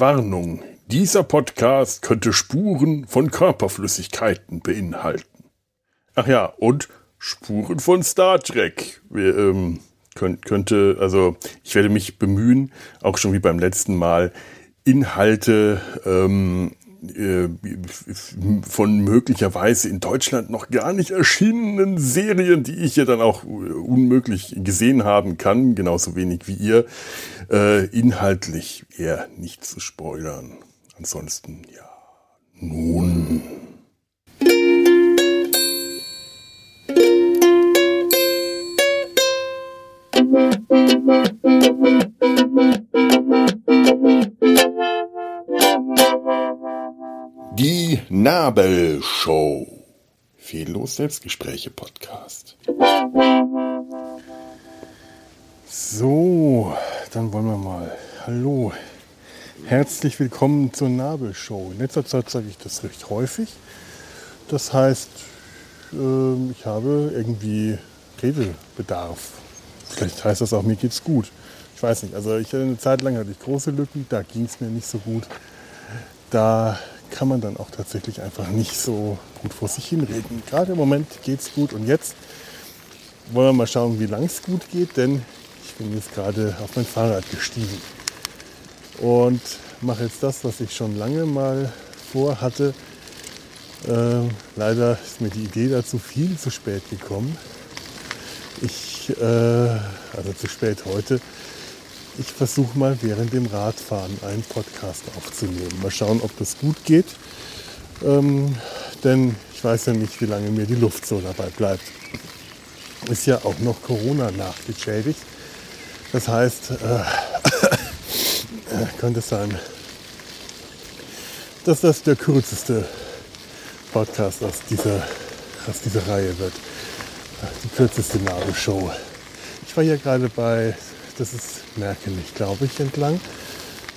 Warnung. Dieser Podcast könnte Spuren von Körperflüssigkeiten beinhalten. Ach ja, und Spuren von Star Trek. Wir, ähm, könnt, könnte, also ich werde mich bemühen, auch schon wie beim letzten Mal, Inhalte ähm, äh, von möglicherweise in Deutschland noch gar nicht erschienenen Serien, die ich ja dann auch unmöglich gesehen haben kann, genauso wenig wie ihr, äh, inhaltlich eher nicht zu spoilern. Ansonsten, ja, nun. Die Nabelshow. Fehllos Selbstgespräche Podcast. So, dann wollen wir mal. Hallo. Herzlich willkommen zur Nabelshow. In letzter Zeit sage ich das recht häufig. Das heißt, ähm, ich habe irgendwie Redebedarf. Vielleicht heißt das auch, mir geht's gut. Ich weiß nicht. Also ich eine Zeit lang hatte ich große Lücken, da ging es mir nicht so gut. Da kann man dann auch tatsächlich einfach nicht so gut vor sich hinreden. Gerade im Moment geht es gut und jetzt wollen wir mal schauen, wie lang es gut geht, denn ich bin jetzt gerade auf mein Fahrrad gestiegen und mache jetzt das, was ich schon lange mal vorhatte. Äh, leider ist mir die Idee dazu viel zu spät gekommen. Ich, äh, also zu spät heute, ich versuche mal während dem Radfahren einen Podcast aufzunehmen. Mal schauen, ob das gut geht. Ähm, denn ich weiß ja nicht, wie lange mir die Luft so dabei bleibt. Ist ja auch noch Corona nachgeschädigt. Das heißt, äh, könnte es sein, dass das der kürzeste Podcast aus dieser, aus dieser Reihe wird. Die kürzeste Nabelshow. Ich war hier gerade bei das ist Merkenich, glaube ich, entlang.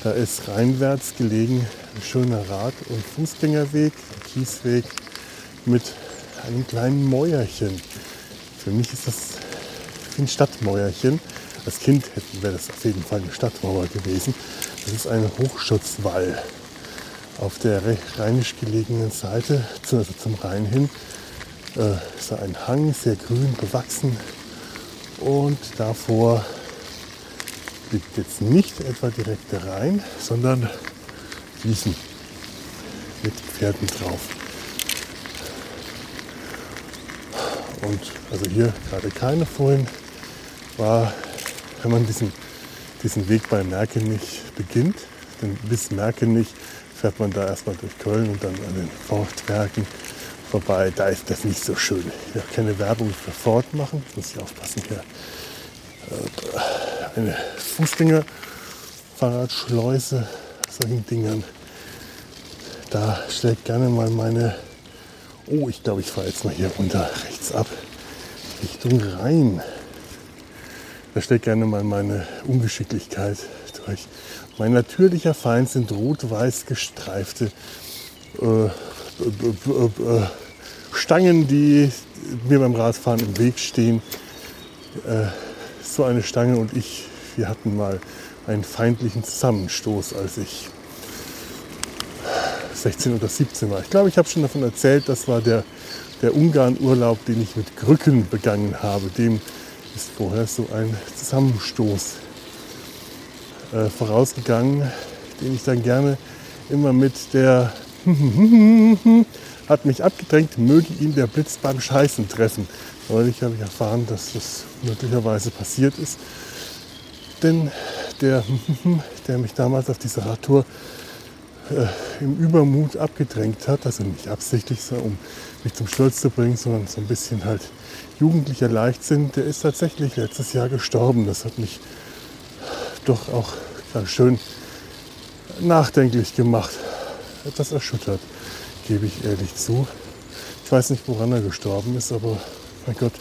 Da ist reinwärts gelegen ein schöner Rad- und Fußgängerweg, Kiesweg mit einem kleinen Mäuerchen. Für mich ist das ein Stadtmäuerchen. Als Kind wäre das auf jeden Fall eine Stadtmauer gewesen. Das ist ein Hochschutzwall auf der rheinisch gelegenen Seite, also zum Rhein hin. Äh, ist ein Hang, sehr grün bewachsen. Und davor liegt jetzt nicht etwa direkt der Rhein, sondern Wiesen mit Pferden drauf. Und also hier gerade keine vorhin war, wenn man diesen, diesen Weg bei Merkenich beginnt, denn bis Merkenich fährt man da erstmal durch Köln und dann an den Fortwerken vorbei. Da ist das nicht so schön. Ich will keine Werbung für Ford machen, ich muss hier aufpassen hier. Äh, eine Fußgänger-Fahrradschleuse, solchen Dingern. Da schlägt gerne mal meine, oh, ich glaube, ich fahre jetzt mal hier runter, rechts ab, Richtung Rhein. Da schlägt gerne mal meine Ungeschicklichkeit durch. Mein natürlicher Feind sind rot-weiß gestreifte äh, Stangen, die mir beim Radfahren im Weg stehen. Äh, so eine Stange und ich, wir hatten mal einen feindlichen Zusammenstoß, als ich 16 oder 17 war. Ich glaube, ich habe schon davon erzählt, das war der, der Ungarn-Urlaub, den ich mit Grücken begangen habe. Dem ist vorher so ein Zusammenstoß äh, vorausgegangen, den ich dann gerne immer mit der hat mich abgedrängt, möge ihn der Blitz beim Scheißen treffen. Neulich habe ich erfahren, dass das möglicherweise passiert ist. Denn der, der mich damals auf dieser Radtour äh, im Übermut abgedrängt hat, also nicht absichtlich, um mich zum Stolz zu bringen, sondern so ein bisschen halt jugendlicher Leichtsinn, der ist tatsächlich letztes Jahr gestorben. Das hat mich doch auch ganz schön nachdenklich gemacht, etwas erschüttert, gebe ich ehrlich zu. Ich weiß nicht, woran er gestorben ist, aber mein Gott,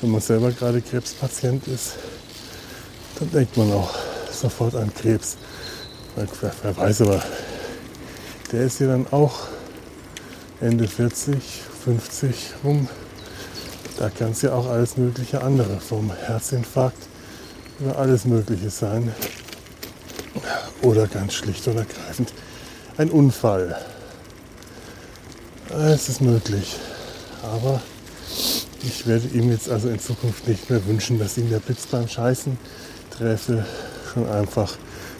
wenn man selber gerade Krebspatient ist, dann denkt man auch sofort an Krebs. Wer, wer weiß aber, der ist ja dann auch Ende 40, 50 rum. Da kann es ja auch alles mögliche andere, vom Herzinfarkt über alles Mögliche sein. oder ganz schlicht und ergreifend ein Unfall. Es ist möglich, aber ich werde ihm jetzt also in Zukunft nicht mehr wünschen, dass ihn der Blitz beim Scheißen treffe, schon einfach,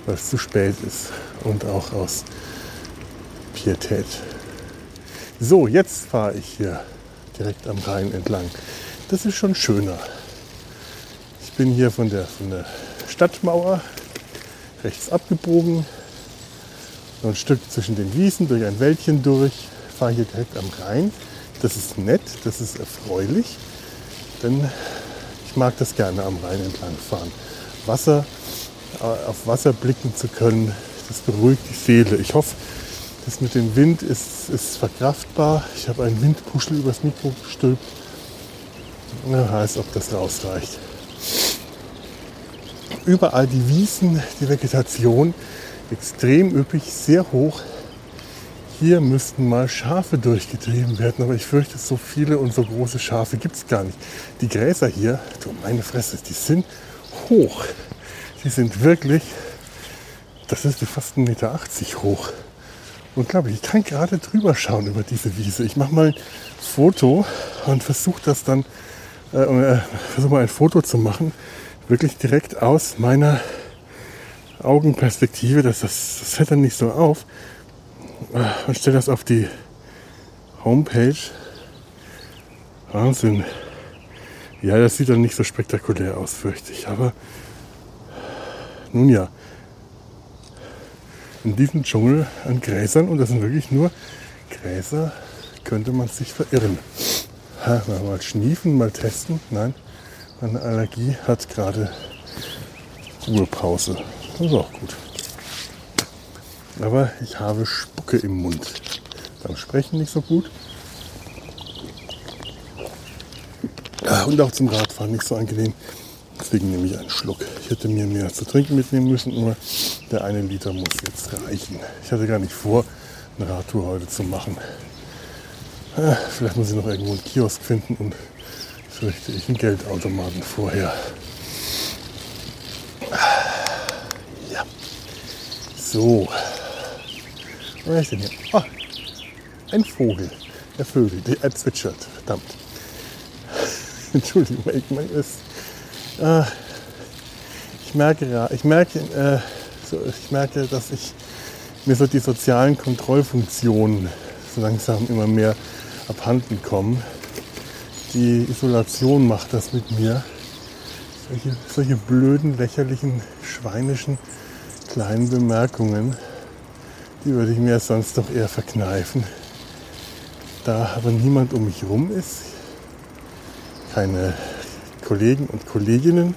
weil es zu spät ist und auch aus Pietät. So, jetzt fahre ich hier direkt am Rhein entlang. Das ist schon schöner. Ich bin hier von der, von der Stadtmauer rechts abgebogen, so ein Stück zwischen den Wiesen durch ein Wäldchen durch, fahre hier direkt am Rhein. Das ist nett, das ist erfreulich, denn ich mag das gerne am Rhein entlang fahren. Wasser, äh, auf Wasser blicken zu können, das beruhigt die Seele. Ich hoffe, das mit dem Wind ist, ist verkraftbar. Ich habe einen Windpuschel übers Mikro gestülpt. Wer weiß, ob das ausreicht. Überall die Wiesen, die Vegetation extrem üppig, sehr hoch. Hier müssten mal Schafe durchgetrieben werden, aber ich fürchte, so viele und so große Schafe gibt es gar nicht. Die Gräser hier, du meine Fresse, die sind hoch. Die sind wirklich, das ist fast 1,80 Meter hoch. Und glaube ich, ich kann gerade drüber schauen über diese Wiese. Ich mache mal ein Foto und versuche das dann, äh, äh versuche mal ein Foto zu machen, wirklich direkt aus meiner Augenperspektive. Das, das, das fällt dann nicht so auf. Äh, und stelle das auf die Homepage. Wahnsinn. Ja, das sieht dann nicht so spektakulär aus, fürchte ich. Aber nun ja, in diesem Dschungel an Gräsern, und das sind wirklich nur Gräser, könnte man sich verirren. Ha, mal schniefen, mal testen. Nein, meine Allergie hat gerade Ruhepause. Das ist auch gut. Aber ich habe Spucke im Mund. Beim Sprechen nicht so gut. Und auch zum Radfahren nicht so angenehm. Deswegen nehme ich einen Schluck. Ich hätte mir mehr zu trinken mitnehmen müssen, nur der eine Liter muss jetzt reichen. Ich hatte gar nicht vor, eine Radtour heute zu machen. Ah, vielleicht muss ich noch irgendwo einen Kiosk finden und fürchte ich einen Geldautomaten vorher. Ja. So. Was ist denn hier? Ah, ein Vogel. Der Vögel, der zwitschert. Verdammt. Entschuldigung, meine, es äh, ich merke, ich merke, äh, so, ich merke, dass ich mir so die sozialen Kontrollfunktionen so langsam immer mehr abhanden kommen. Die Isolation macht das mit mir. Solche, solche blöden, lächerlichen, schweinischen kleinen Bemerkungen, die würde ich mir sonst doch eher verkneifen. Da aber niemand um mich rum ist, keine Kollegen und Kolleginnen,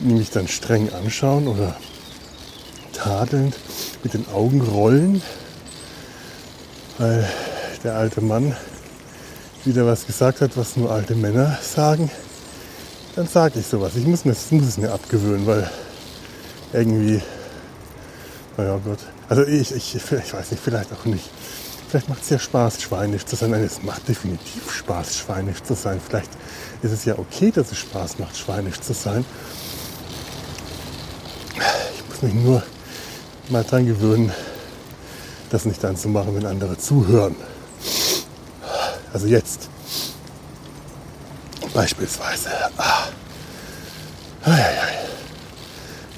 die mich dann streng anschauen oder tadelnd mit den Augen rollen, weil der alte Mann wieder was gesagt hat, was nur alte Männer sagen, dann sage ich sowas. Ich muss, mir, muss es mir abgewöhnen, weil irgendwie, naja Gott, also ich, ich, ich weiß nicht, vielleicht auch nicht. Vielleicht macht es ja Spaß, schweinisch zu sein. Nein, es macht definitiv Spaß, schweinisch zu sein. Vielleicht ist es ja okay, dass es Spaß macht, schweinisch zu sein. Ich muss mich nur mal dran gewöhnen, das nicht dann zu machen, wenn andere zuhören. Also jetzt. Beispielsweise. Ah. Ja, ja,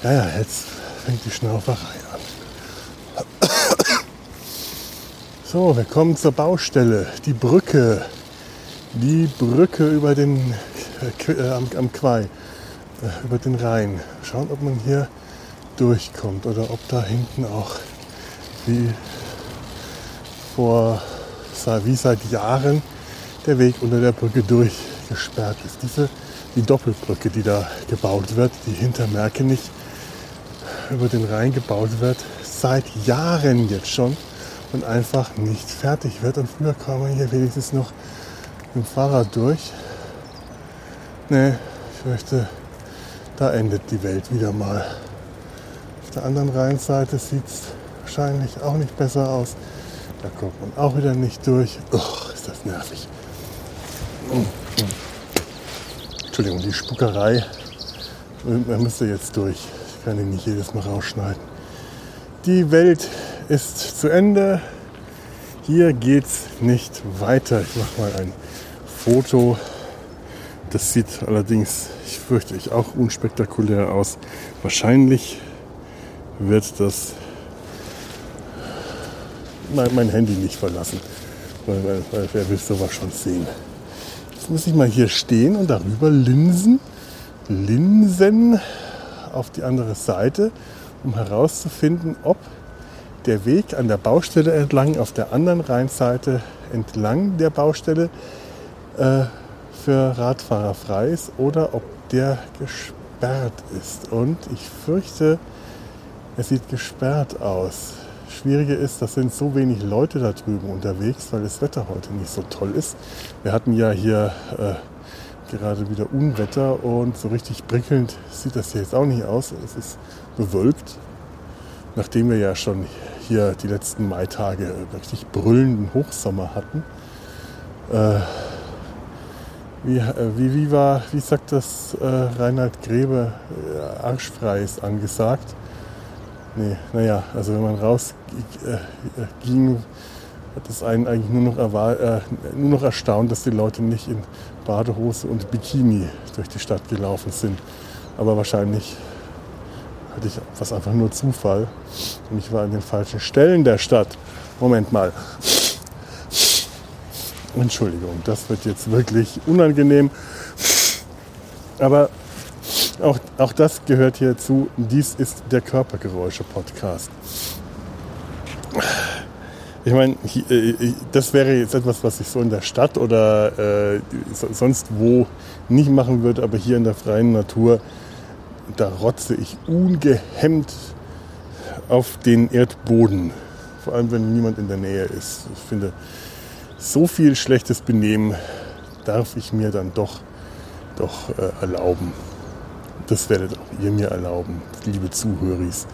ja. ja, ja, jetzt fängt die Schnauferei So, wir kommen zur Baustelle. Die Brücke. Die Brücke über den, äh, am, am Quai, äh, über den Rhein. Schauen, ob man hier durchkommt oder ob da hinten auch wie vor wie seit Jahren der Weg unter der Brücke durchgesperrt ist. Diese, die Doppelbrücke, die da gebaut wird, die hinter Merkenich über den Rhein gebaut wird, seit Jahren jetzt schon und einfach nicht fertig wird. Und früher kam man hier wenigstens noch mit dem Fahrrad durch. Nee, ich fürchte, da endet die Welt wieder mal. Auf der anderen Rheinseite sieht es wahrscheinlich auch nicht besser aus. Da kommt man auch wieder nicht durch. Uch, ist das nervig. Entschuldigung, die Spuckerei. Man müsste jetzt durch. Ich kann ihn nicht jedes Mal rausschneiden. Die Welt ist zu Ende. Hier geht's nicht weiter. Ich mache mal ein Foto. Das sieht allerdings, ich fürchte ich, auch unspektakulär aus. Wahrscheinlich wird das mein, mein Handy nicht verlassen. Weil, weil, weil, wer will sowas schon sehen? Jetzt muss ich mal hier stehen und darüber linsen, linsen auf die andere Seite, um herauszufinden, ob der Weg an der Baustelle entlang, auf der anderen Rheinseite entlang der Baustelle äh, für Radfahrer frei ist oder ob der gesperrt ist. Und ich fürchte, es sieht gesperrt aus. Schwierige ist, das sind so wenig Leute da drüben unterwegs, weil das Wetter heute nicht so toll ist. Wir hatten ja hier äh, gerade wieder Unwetter und so richtig prickelnd sieht das hier jetzt auch nicht aus. Es ist bewölkt, nachdem wir ja schon hier die letzten Maitage richtig brüllenden Hochsommer hatten. Äh, wie, äh, wie, wie, war, wie sagt das äh, Reinhard Grebe, äh, arschfrei ist angesagt. Nee, naja, also wenn man rausging, äh, hat es einen eigentlich nur noch, nur noch erstaunt, dass die Leute nicht in Badehose und Bikini durch die Stadt gelaufen sind. Aber wahrscheinlich hatte ich was einfach nur Zufall und ich war an den falschen Stellen der Stadt. Moment mal. Entschuldigung, das wird jetzt wirklich unangenehm. Aber auch, auch das gehört hierzu. Dies ist der Körpergeräusche-Podcast. Ich meine, äh, das wäre jetzt etwas, was ich so in der Stadt oder äh, sonst wo nicht machen würde, aber hier in der freien Natur da rotze ich ungehemmt auf den Erdboden. Vor allem, wenn niemand in der Nähe ist. Ich finde, so viel schlechtes Benehmen darf ich mir dann doch, doch äh, erlauben. Das werdet auch ihr mir erlauben, liebe Zuhöris.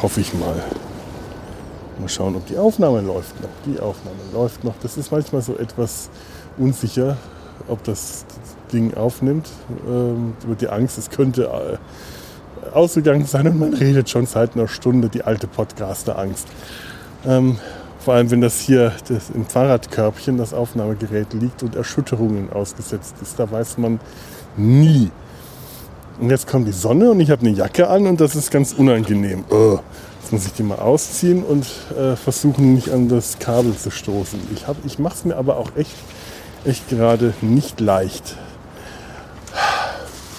Hoffe ich mal. Mal schauen, ob die Aufnahme läuft noch. Die Aufnahme läuft noch. Das ist manchmal so etwas unsicher, ob das Ding aufnimmt. Ähm, die Angst, es könnte äh, ausgegangen sein und man redet schon seit einer Stunde die alte Podcaster-Angst. Ähm, vor allem, wenn das hier das im Fahrradkörbchen, das Aufnahmegerät liegt und Erschütterungen ausgesetzt ist. Da weiß man nie. Und jetzt kommt die Sonne und ich habe eine Jacke an und das ist ganz unangenehm. Oh, jetzt muss ich die mal ausziehen und äh, versuchen, nicht an das Kabel zu stoßen. Ich, ich mache es mir aber auch echt, echt gerade nicht leicht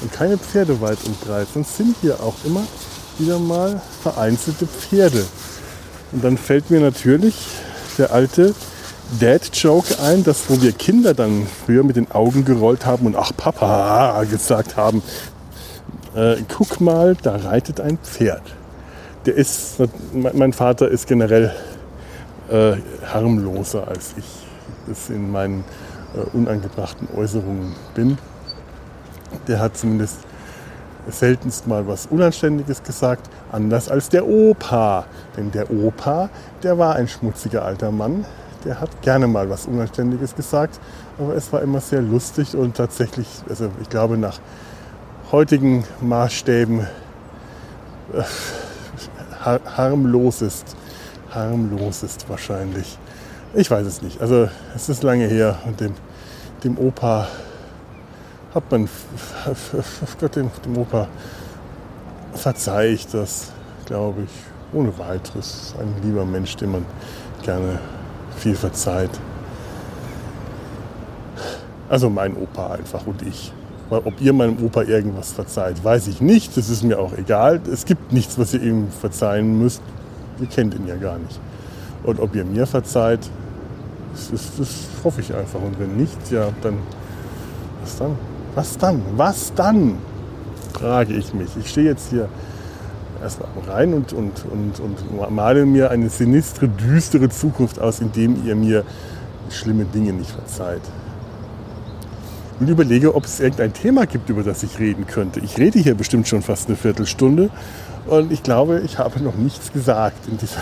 und keine Pferde weit und breit. Sonst sind hier auch immer wieder mal vereinzelte Pferde. Und dann fällt mir natürlich der alte Dad-Joke ein, dass wo wir Kinder dann früher mit den Augen gerollt haben und ach Papa gesagt haben, äh, guck mal, da reitet ein Pferd. Der ist, mein Vater ist generell äh, harmloser als ich es in meinen äh, unangebrachten Äußerungen bin der hat zumindest seltenst mal was Unanständiges gesagt, anders als der Opa. Denn der Opa, der war ein schmutziger alter Mann, der hat gerne mal was Unanständiges gesagt, aber es war immer sehr lustig und tatsächlich, also ich glaube nach heutigen Maßstäben äh, harmlosest, harmlosest wahrscheinlich. Ich weiß es nicht. Also es ist lange her und dem, dem Opa hat man Gott dem, dem Opa verzeih ich das, glaube ich, ohne weiteres. Ein lieber Mensch, dem man gerne viel verzeiht. Also mein Opa einfach und ich. Weil ob ihr meinem Opa irgendwas verzeiht, weiß ich nicht. Das ist mir auch egal. Es gibt nichts, was ihr ihm verzeihen müsst. Ihr kennt ihn ja gar nicht. Und ob ihr mir verzeiht, das, ist, das hoffe ich einfach. Und wenn nicht, ja, dann was dann? Was dann? Was dann? Frage ich mich. Ich stehe jetzt hier erstmal rein und, und, und, und male mir eine sinistre, düstere Zukunft aus, indem ihr mir schlimme Dinge nicht verzeiht. Und überlege, ob es irgendein Thema gibt, über das ich reden könnte. Ich rede hier bestimmt schon fast eine Viertelstunde und ich glaube, ich habe noch nichts gesagt in dieser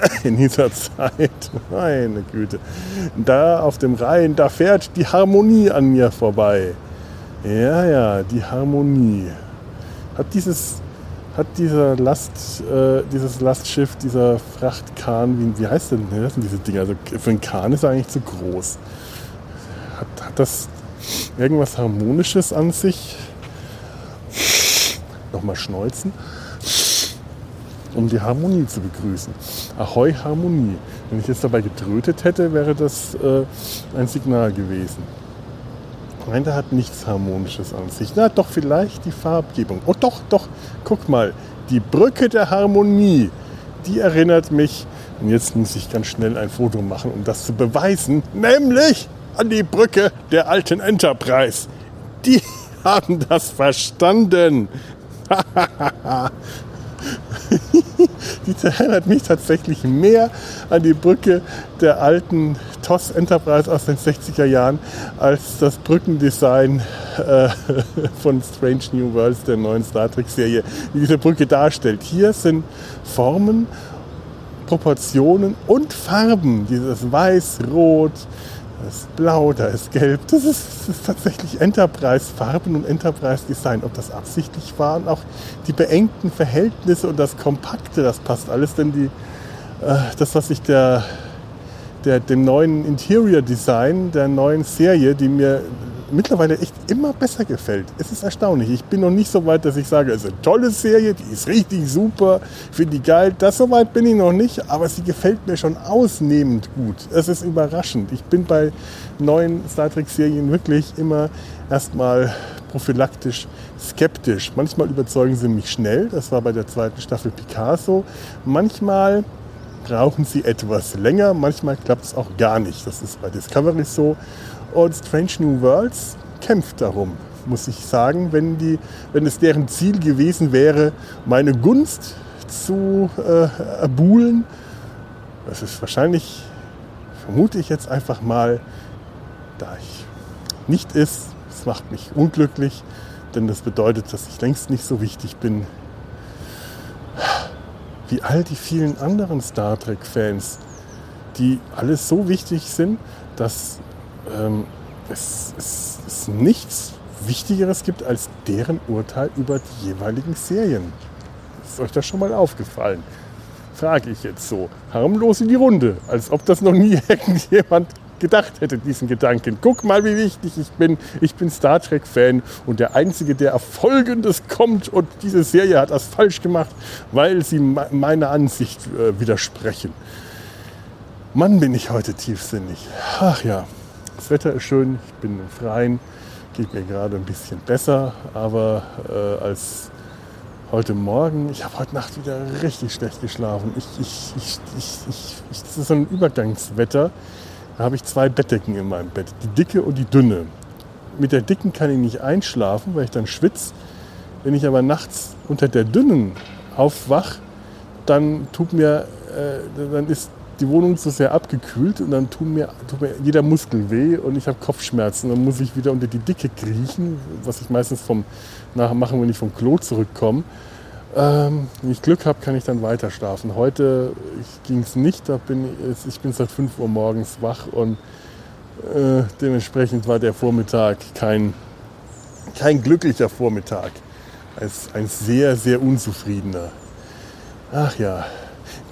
in dieser Zeit. Meine Güte. Da auf dem Rhein, da fährt die Harmonie an mir vorbei. Ja, ja, die Harmonie. Hat dieses hat dieser Last, äh, dieses Lastschiff, dieser Frachtkahn, wie, wie heißt denn das sind diese Dinger? Also für einen Kahn ist er eigentlich zu groß. Hat, hat das irgendwas Harmonisches an sich? Nochmal schneuzen, um die Harmonie zu begrüßen. Ahoi Harmonie. Wenn ich jetzt dabei getrötet hätte, wäre das äh, ein Signal gewesen. Nein, der hat nichts Harmonisches an sich. Na, doch vielleicht die Farbgebung. Oh, doch, doch. Guck mal, die Brücke der Harmonie, die erinnert mich. Und jetzt muss ich ganz schnell ein Foto machen, um das zu beweisen. Nämlich an die Brücke der alten Enterprise. Die haben das verstanden. die erinnert mich tatsächlich mehr an die Brücke der alten TOS Enterprise aus den 60er Jahren als das Brückendesign äh, von Strange New Worlds der neuen Star Trek Serie, die diese Brücke darstellt. Hier sind Formen, Proportionen und Farben, dieses Weiß-Rot, da ist blau, da ist gelb. Das ist, das ist tatsächlich Enterprise-Farben und Enterprise-Design. Ob das absichtlich war und auch die beengten Verhältnisse und das Kompakte, das passt alles. Denn die, äh, das, was ich der, der, dem neuen Interior-Design der neuen Serie, die mir mittlerweile echt immer besser gefällt. Es ist erstaunlich. Ich bin noch nicht so weit, dass ich sage, es ist eine tolle Serie, die ist richtig super, finde die geil. Das so weit bin ich noch nicht, aber sie gefällt mir schon ausnehmend gut. Es ist überraschend. Ich bin bei neuen Star Trek-Serien wirklich immer erstmal prophylaktisch skeptisch. Manchmal überzeugen sie mich schnell. Das war bei der zweiten Staffel Picasso. Manchmal brauchen sie etwas länger. Manchmal klappt es auch gar nicht. Das ist bei Discovery so. Und Strange New Worlds kämpft darum, muss ich sagen, wenn, die, wenn es deren Ziel gewesen wäre, meine Gunst zu äh, erbuhlen. Das ist wahrscheinlich, vermute ich jetzt einfach mal, da ich nicht ist. Es macht mich unglücklich, denn das bedeutet, dass ich längst nicht so wichtig bin wie all die vielen anderen Star Trek-Fans, die alles so wichtig sind, dass ähm, es, es, es nichts Wichtigeres gibt als deren Urteil über die jeweiligen Serien. Ist euch das schon mal aufgefallen? Frage ich jetzt so, harmlos in die Runde, als ob das noch nie irgendjemand gedacht hätte, diesen Gedanken. Guck mal, wie wichtig ich bin. Ich bin Star Trek-Fan und der Einzige, der auf Folgendes kommt und diese Serie hat das falsch gemacht, weil sie meiner Ansicht äh, widersprechen. Mann, bin ich heute tiefsinnig. Ach ja, das Wetter ist schön, ich bin im Freien, geht mir gerade ein bisschen besser, aber äh, als heute Morgen, ich habe heute Nacht wieder richtig schlecht geschlafen. Ich, ich, ich, ich, ich, ich, das ist so ein Übergangswetter. Da habe ich zwei Bettdecken in meinem Bett, die dicke und die dünne. Mit der dicken kann ich nicht einschlafen, weil ich dann schwitze. Wenn ich aber nachts unter der dünnen aufwach, dann tut mir, äh, dann ist die Wohnung zu sehr abgekühlt und dann tut mir, tut mir jeder Muskel weh und ich habe Kopfschmerzen. Dann muss ich wieder unter die Dicke kriechen, was ich meistens vom nachher wenn ich vom Klo zurückkomme. Ähm, wenn ich Glück habe, kann ich dann weiter schlafen. Heute ging es nicht, da bin ich, ich bin seit 5 Uhr morgens wach und äh, dementsprechend war der Vormittag kein, kein glücklicher Vormittag. Als ein sehr, sehr unzufriedener. Ach ja,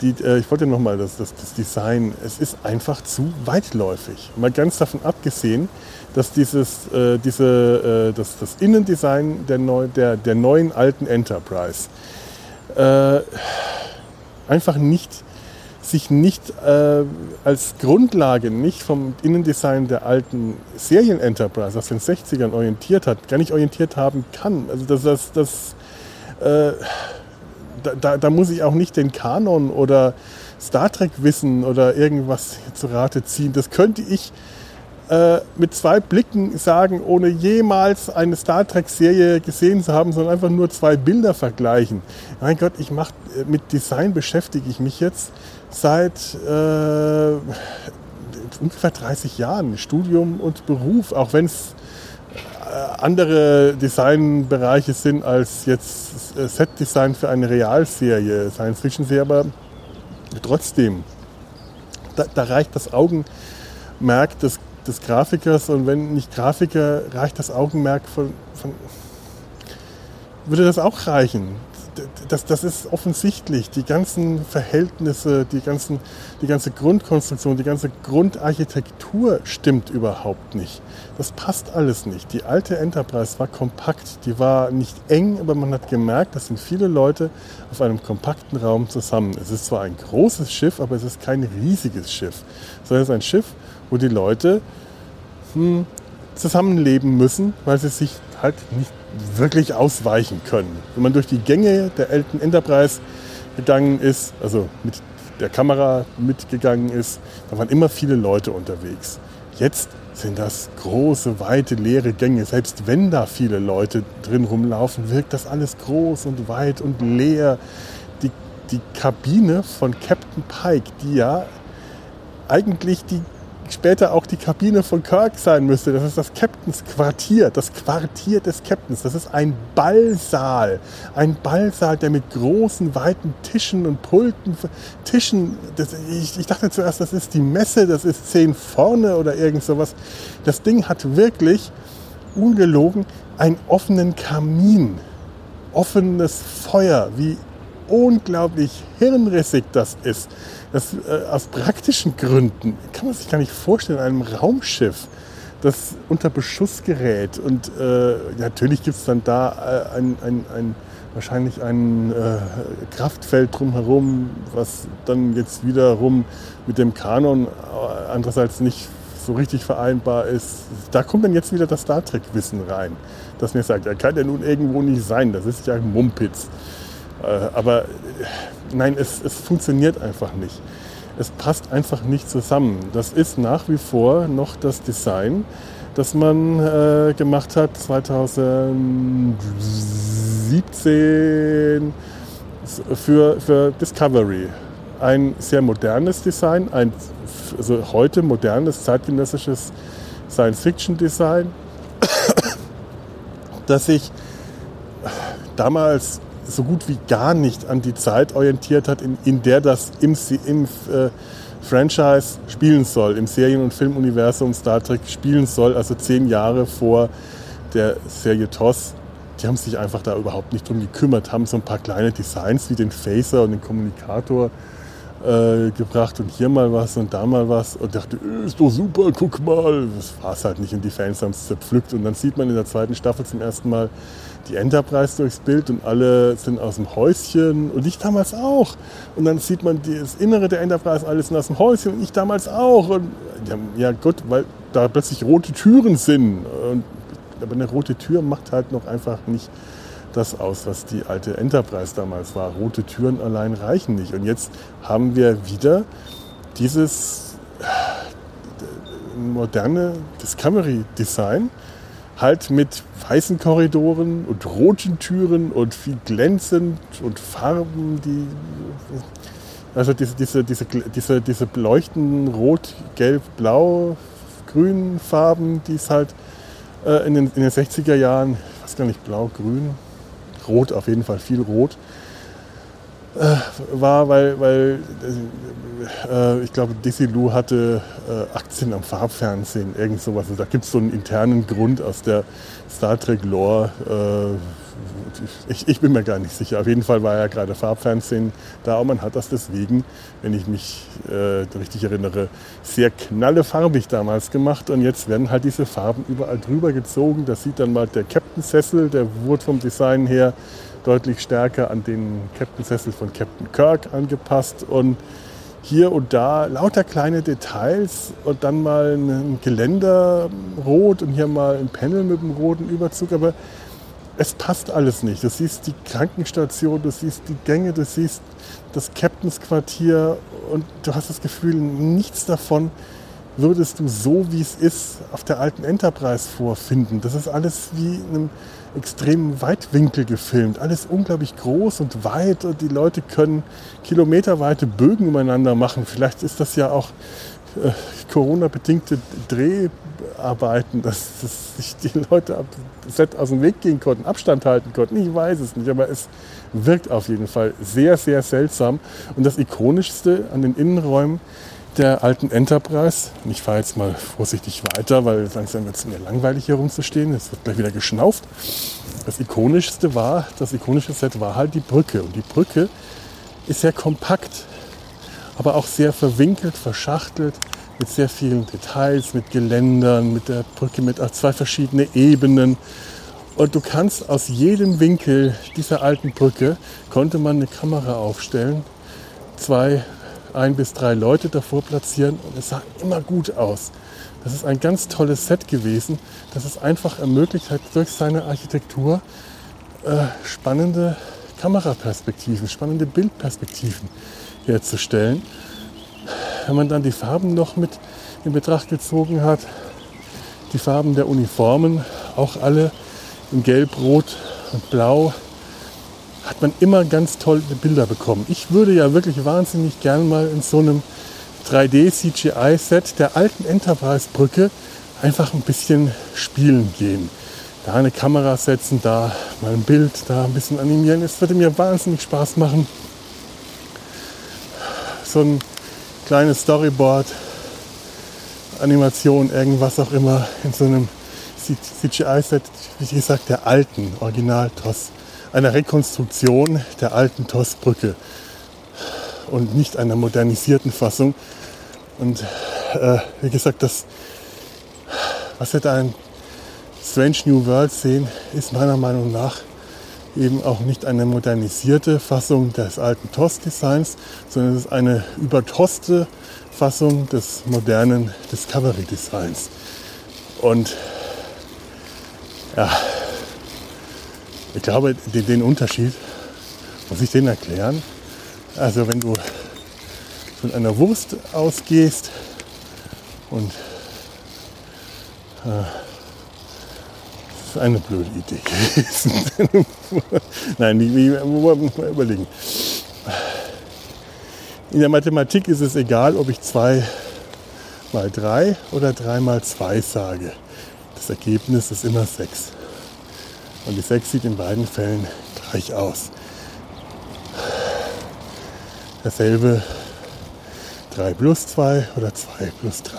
die, äh, ich wollte nochmal das, das, das Design, es ist einfach zu weitläufig. Mal ganz davon abgesehen, dass dieses, äh, diese, äh, das, das Innendesign der, neu, der, der neuen alten Enterprise äh, einfach nicht sich nicht äh, als Grundlage nicht vom Innendesign der alten Serien Enterprise aus den 60ern orientiert hat, gar nicht orientiert haben kann. Also das, das, das äh, da, da, da, muss ich auch nicht den Kanon oder Star Trek wissen oder irgendwas zu Rate ziehen. Das könnte ich äh, mit zwei Blicken sagen, ohne jemals eine Star Trek-Serie gesehen zu haben, sondern einfach nur zwei Bilder vergleichen. Mein Gott, ich mach, äh, mit Design beschäftige ich mich jetzt seit äh, ungefähr 30 Jahren. Studium und Beruf, auch wenn es andere Designbereiche sind als jetzt äh, Set-Design für eine Realserie, Science-Fiction-Serie, aber trotzdem, da, da, reicht das Augenmerk des, des, Grafikers und wenn nicht Grafiker, reicht das Augenmerk von, von würde das auch reichen. Das, das ist offensichtlich. Die ganzen Verhältnisse, die, ganzen, die ganze Grundkonstruktion, die ganze Grundarchitektur stimmt überhaupt nicht. Das passt alles nicht. Die alte Enterprise war kompakt, die war nicht eng, aber man hat gemerkt, das sind viele Leute auf einem kompakten Raum zusammen. Es ist zwar ein großes Schiff, aber es ist kein riesiges Schiff, sondern es ist ein Schiff, wo die Leute hm, zusammenleben müssen, weil sie sich halt nicht wirklich ausweichen können. Wenn man durch die Gänge der alten Enterprise gegangen ist, also mit der Kamera mitgegangen ist, da waren immer viele Leute unterwegs. Jetzt sind das große, weite, leere Gänge. Selbst wenn da viele Leute drin rumlaufen, wirkt das alles groß und weit und leer. Die, die Kabine von Captain Pike, die ja eigentlich die später auch die Kabine von Kirk sein müsste. Das ist das Captains Quartier, das Quartier des Captains. Das ist ein Ballsaal. Ein Ballsaal, der mit großen, weiten Tischen und Pulten, Tischen, das, ich, ich, dachte zuerst, das ist die Messe, das ist zehn vorne oder irgend sowas. Das Ding hat wirklich, ungelogen, einen offenen Kamin. Offenes Feuer, wie unglaublich hirnrissig das ist. Das, äh, aus praktischen Gründen kann man sich gar nicht vorstellen, einem Raumschiff, das unter Beschuss gerät. Und äh, natürlich gibt es dann da äh, ein, ein, ein, wahrscheinlich ein äh, Kraftfeld drumherum, was dann jetzt wiederum mit dem Kanon äh, andererseits nicht so richtig vereinbar ist. Da kommt dann jetzt wieder das Star Trek-Wissen rein, das mir sagt, er kann ja nun irgendwo nicht sein, das ist ja ein Mumpitz. Äh, aber nein, es, es funktioniert einfach nicht. Es passt einfach nicht zusammen. Das ist nach wie vor noch das Design, das man äh, gemacht hat 2017 für, für Discovery. Ein sehr modernes Design, ein also heute modernes, zeitgenössisches Science-Fiction-Design, das sich damals so gut wie gar nicht an die Zeit orientiert hat, in, in der das im, im äh, Franchise spielen soll, im Serien- und Filmuniversum Star Trek spielen soll, also zehn Jahre vor der Serie TOS. Die haben sich einfach da überhaupt nicht drum gekümmert, haben so ein paar kleine Designs wie den Phaser und den Kommunikator äh, gebracht und hier mal was und da mal was und dachte, äh, ist doch super, guck mal. Das war es halt nicht und die Fans haben es zerpflückt und dann sieht man in der zweiten Staffel zum ersten Mal die Enterprise durchs Bild und alle sind aus dem Häuschen und ich damals auch. Und dann sieht man das Innere der Enterprise, alles sind aus dem Häuschen und ich damals auch. Und ja gut, weil da plötzlich rote Türen sind. Und, aber eine rote Tür macht halt noch einfach nicht das aus, was die alte Enterprise damals war. Rote Türen allein reichen nicht. Und jetzt haben wir wieder dieses äh, moderne Discovery-Design halt mit weißen Korridoren und roten Türen und viel glänzend und Farben, die also diese, diese, diese, diese, diese leuchtenden Rot, Gelb, Blau, Grün Farben, die es halt äh, in, den, in den 60er Jahren, ich weiß gar nicht, Blau, Grün, Rot, auf jeden Fall viel Rot, äh, war, weil, weil äh, ich glaube, Desilu hatte äh, Aktien am Farbfernsehen, irgend sowas. Also da gibt es so einen internen Grund aus der Star Trek Lore. Äh, ich, ich, bin mir gar nicht sicher. Auf jeden Fall war ja gerade Farbfernsehen da und man hat das deswegen, wenn ich mich äh, richtig erinnere, sehr knallefarbig damals gemacht und jetzt werden halt diese Farben überall drüber gezogen. Da sieht dann mal der Captain Sessel, der wurde vom Design her deutlich stärker an den Captain Sessel von Captain Kirk angepasst und hier und da lauter kleine Details und dann mal ein Geländer rot und hier mal ein Panel mit einem roten Überzug, aber es passt alles nicht. Du siehst die Krankenstation, du siehst die Gänge, du siehst das Captains Quartier und du hast das Gefühl, nichts davon würdest du so, wie es ist, auf der alten Enterprise vorfinden. Das ist alles wie in einem extremen Weitwinkel gefilmt. Alles unglaublich groß und weit und die Leute können kilometerweite Bögen umeinander machen. Vielleicht ist das ja auch äh, Corona-bedingte Dreharbeiten, dass, dass, sich die Leute ab Set aus dem Weg gehen konnten, Abstand halten konnten. Ich weiß es nicht, aber es wirkt auf jeden Fall sehr, sehr seltsam. Und das Ikonischste an den Innenräumen, der alten Enterprise. Und ich fahre jetzt mal vorsichtig weiter, weil langsam wird es mir langweilig hier rumzustehen. Es wird gleich wieder geschnauft. Das ikonischste war, das ikonische Set war halt die Brücke. Und die Brücke ist sehr kompakt, aber auch sehr verwinkelt, verschachtelt, mit sehr vielen Details, mit Geländern, mit der Brücke mit zwei verschiedene Ebenen. Und du kannst aus jedem Winkel dieser alten Brücke, konnte man eine Kamera aufstellen, zwei, ein bis drei Leute davor platzieren und es sah immer gut aus. Das ist ein ganz tolles Set gewesen, das es einfach ermöglicht hat, durch seine Architektur äh, spannende Kameraperspektiven, spannende Bildperspektiven herzustellen. Wenn man dann die Farben noch mit in Betracht gezogen hat, die Farben der Uniformen, auch alle in Gelb, Rot und Blau, hat man immer ganz tolle Bilder bekommen. Ich würde ja wirklich wahnsinnig gern mal in so einem 3D-CGI-Set der alten Enterprise-Brücke einfach ein bisschen spielen gehen. Da eine Kamera setzen, da mal ein Bild, da ein bisschen animieren. Es würde mir wahnsinnig Spaß machen. So ein kleines Storyboard, Animation, irgendwas auch immer in so einem CGI-Set, wie gesagt, der alten Original-TOS, einer Rekonstruktion der alten TOS-Brücke und nicht einer modernisierten Fassung. Und äh, wie gesagt, das, was wir da in Strange New World sehen, ist meiner Meinung nach eben auch nicht eine modernisierte Fassung des alten TOS-Designs, sondern es ist eine übertoste Fassung des modernen Discovery-Designs. Und ja, ich glaube, den, den Unterschied muss ich den erklären. Also wenn du von einer Wurst ausgehst und äh, das ist eine blöde Idee gewesen. Nein, ich, ich, mal überlegen. In der Mathematik ist es egal, ob ich 2 mal 3 oder 3 mal 2 sage. Das Ergebnis ist immer 6. Und die 6 sieht in beiden Fällen gleich aus. Dasselbe 3 plus 2 oder 2 plus 3.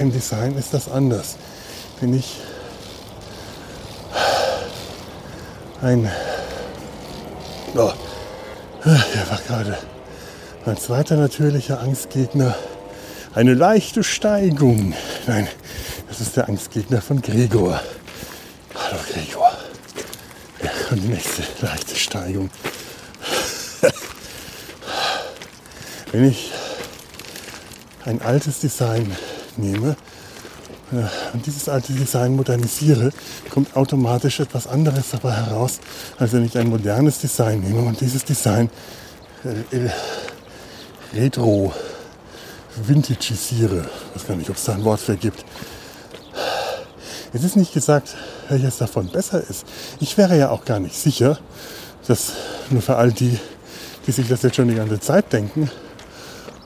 Im Design ist das anders. Wenn ich ein oh, hier war gerade mein zweiter natürlicher Angstgegner eine leichte Steigung. Nein, das ist der Angstgegner von Gregor. Hallo Gregor. Ja, und die nächste leichte Steigung. Wenn ich ein altes Design nehme äh, und dieses alte Design modernisiere, kommt automatisch etwas anderes dabei heraus, als wenn ich ein modernes Design nehme und dieses Design äh, äh, retro vintagisiere. Ich weiß gar nicht, ob es da ein Wort für gibt. Es ist nicht gesagt, welches davon besser ist. Ich wäre ja auch gar nicht sicher, dass nur für all die, die sich das jetzt schon die ganze Zeit denken,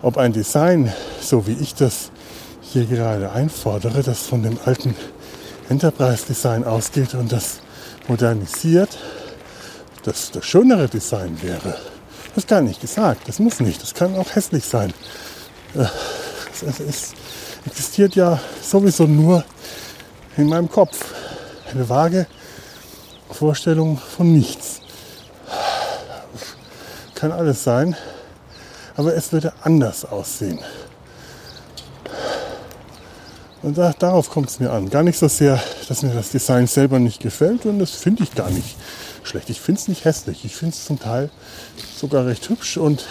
ob ein Design, so wie ich das hier gerade einfordere, das von dem alten Enterprise-Design ausgeht und das modernisiert, das das schönere Design wäre. Das ist gar nicht gesagt. Das muss nicht. Das kann auch hässlich sein. Äh, es existiert ja sowieso nur in meinem Kopf. Eine vage Vorstellung von nichts. Kann alles sein, aber es würde anders aussehen. Und da, darauf kommt es mir an. Gar nicht so sehr, dass mir das Design selber nicht gefällt und das finde ich gar nicht schlecht. Ich finde es nicht hässlich. Ich finde es zum Teil sogar recht hübsch und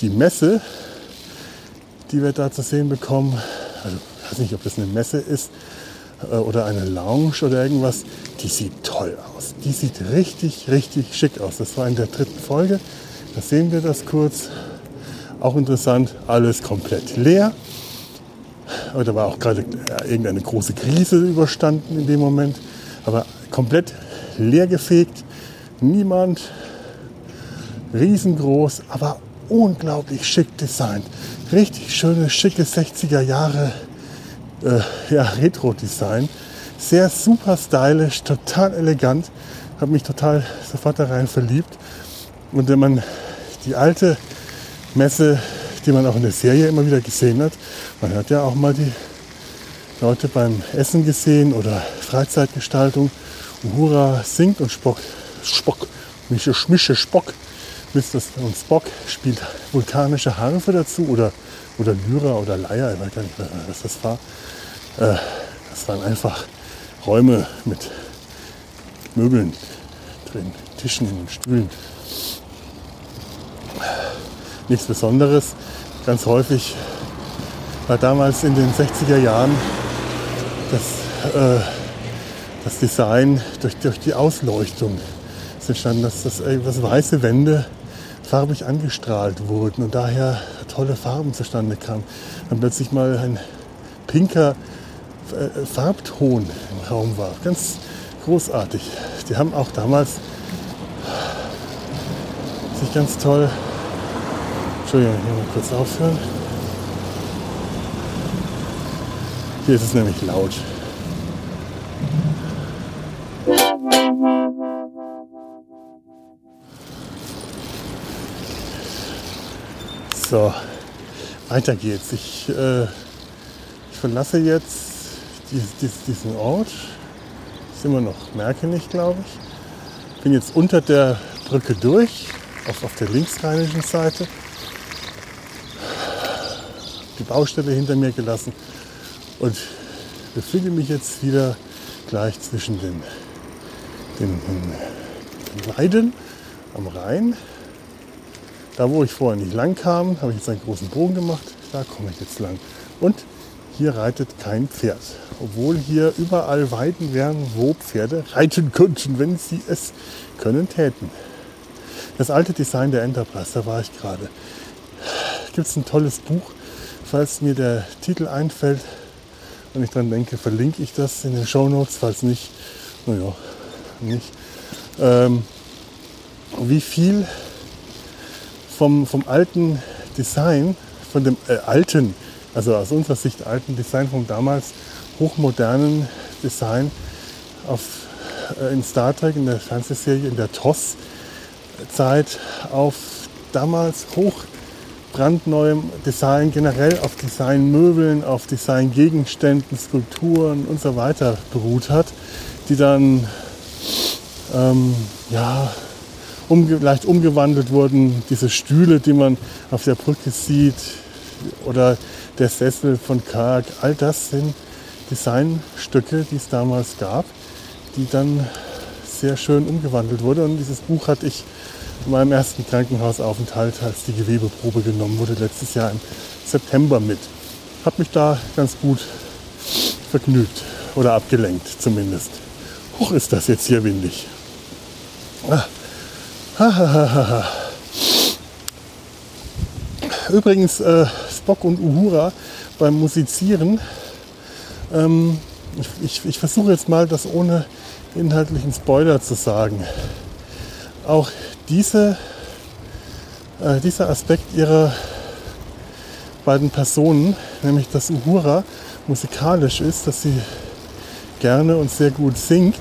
die Messe, die wir da zu sehen bekommen, also ich weiß nicht, ob das eine Messe ist oder eine Lounge oder irgendwas, die sieht toll aus. Die sieht richtig, richtig schick aus. Das war in der dritten Folge. Da sehen wir das kurz. Auch interessant, alles komplett leer. Aber da war auch gerade äh, irgendeine große Krise überstanden in dem Moment. Aber komplett leer gefegt. Niemand. Riesengroß, aber unglaublich schick designt. Richtig schönes, schickes 60er Jahre äh, ja, Retro-Design. Sehr super stylisch, total elegant. Habe mich total sofort da rein verliebt. Und wenn man die alte Messe, die man auch in der Serie immer wieder gesehen hat. Man hat ja auch mal die Leute beim Essen gesehen oder Freizeitgestaltung. Uhura singt und Spock, Spock, Mische, Schmische Spock, Mr. und Spock spielt vulkanische Harfe dazu oder, oder Lyra oder Leier, ich weiß gar nicht was das war. Äh, das waren einfach Räume mit Möbeln drin, Tischen und Stühlen. Nichts Besonderes. Ganz häufig war damals in den 60er Jahren das, äh, das Design durch, durch die Ausleuchtung ist entstanden, dass, das, dass weiße Wände farbig angestrahlt wurden und daher tolle Farben zustande kamen. Dann plötzlich mal ein pinker äh, Farbton im Raum war. Ganz großartig. Die haben auch damals sich ganz toll. Entschuldigung, hier mal kurz aufhören. Hier ist es nämlich laut. So, weiter geht's. Ich, äh, ich verlasse jetzt diesen Ort. Ist immer noch Merkenich, glaube ich. Bin jetzt unter der Brücke durch, auf, auf der linksrheinischen Seite. Die Baustelle hinter mir gelassen und befinde mich jetzt wieder gleich zwischen den, den, den Weiden am Rhein. Da, wo ich vorher nicht lang kam, habe ich jetzt einen großen Bogen gemacht. Da komme ich jetzt lang. Und hier reitet kein Pferd. Obwohl hier überall Weiden wären, wo Pferde reiten könnten, wenn sie es können täten. Das alte Design der Enterprise, da war ich gerade. Gibt es ein tolles Buch, falls mir der Titel einfällt und ich dran denke, verlinke ich das in den Show Notes, falls nicht, naja, nicht. Ähm, wie viel vom, vom alten Design, von dem äh, alten also aus unserer Sicht alten Design vom damals hochmodernen Design auf, äh, in Star Trek, in der Fernsehserie, in der TOS-Zeit auf damals hochbrandneuem Design, generell auf Designmöbeln, auf Designgegenständen, Skulpturen und so weiter beruht hat, die dann ähm, ja, umge leicht umgewandelt wurden. Diese Stühle, die man auf der Brücke sieht, oder der Sessel von Kirk, all das sind Designstücke, die es damals gab, die dann sehr schön umgewandelt wurden. Und dieses Buch hatte ich in meinem ersten Krankenhausaufenthalt, als die Gewebeprobe genommen wurde, letztes Jahr im September mit. Hat mich da ganz gut vergnügt oder abgelenkt zumindest. Hoch ist das jetzt hier windig. Ah. Ha, ha, ha, ha. Übrigens, äh, Spock und Uhura beim Musizieren. Ähm, ich, ich, ich versuche jetzt mal, das ohne inhaltlichen Spoiler zu sagen. Auch diese, äh, dieser Aspekt ihrer beiden Personen, nämlich dass Uhura musikalisch ist, dass sie gerne und sehr gut singt,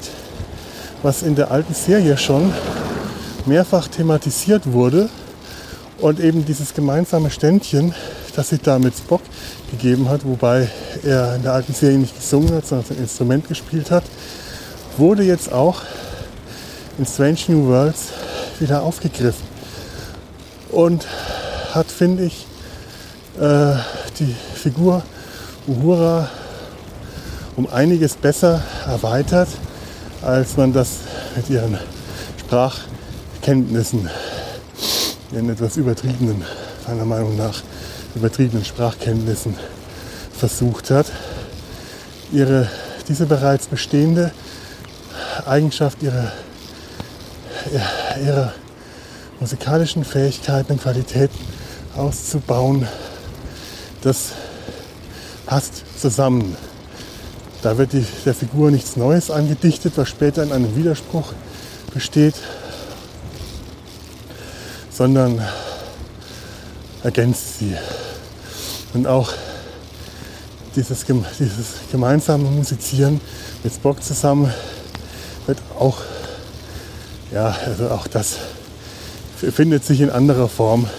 was in der alten Serie schon mehrfach thematisiert wurde und eben dieses gemeinsame Ständchen das sie da mit Spock gegeben hat, wobei er in der alten Serie nicht gesungen hat, sondern ein Instrument gespielt hat, wurde jetzt auch in Strange New Worlds wieder aufgegriffen. Und hat, finde ich, äh, die Figur Uhura um einiges besser erweitert, als man das mit ihren Sprachkenntnissen, in etwas übertriebenen, meiner Meinung nach, übertriebenen Sprachkenntnissen versucht hat, ihre, diese bereits bestehende Eigenschaft ihrer, ihrer musikalischen Fähigkeiten und Qualitäten auszubauen, das passt zusammen. Da wird die, der Figur nichts Neues angedichtet, was später in einem Widerspruch besteht, sondern ergänzt sie. Und auch dieses, dieses gemeinsame Musizieren mit Spock zusammen wird auch, ja, also auch das findet sich in anderer Form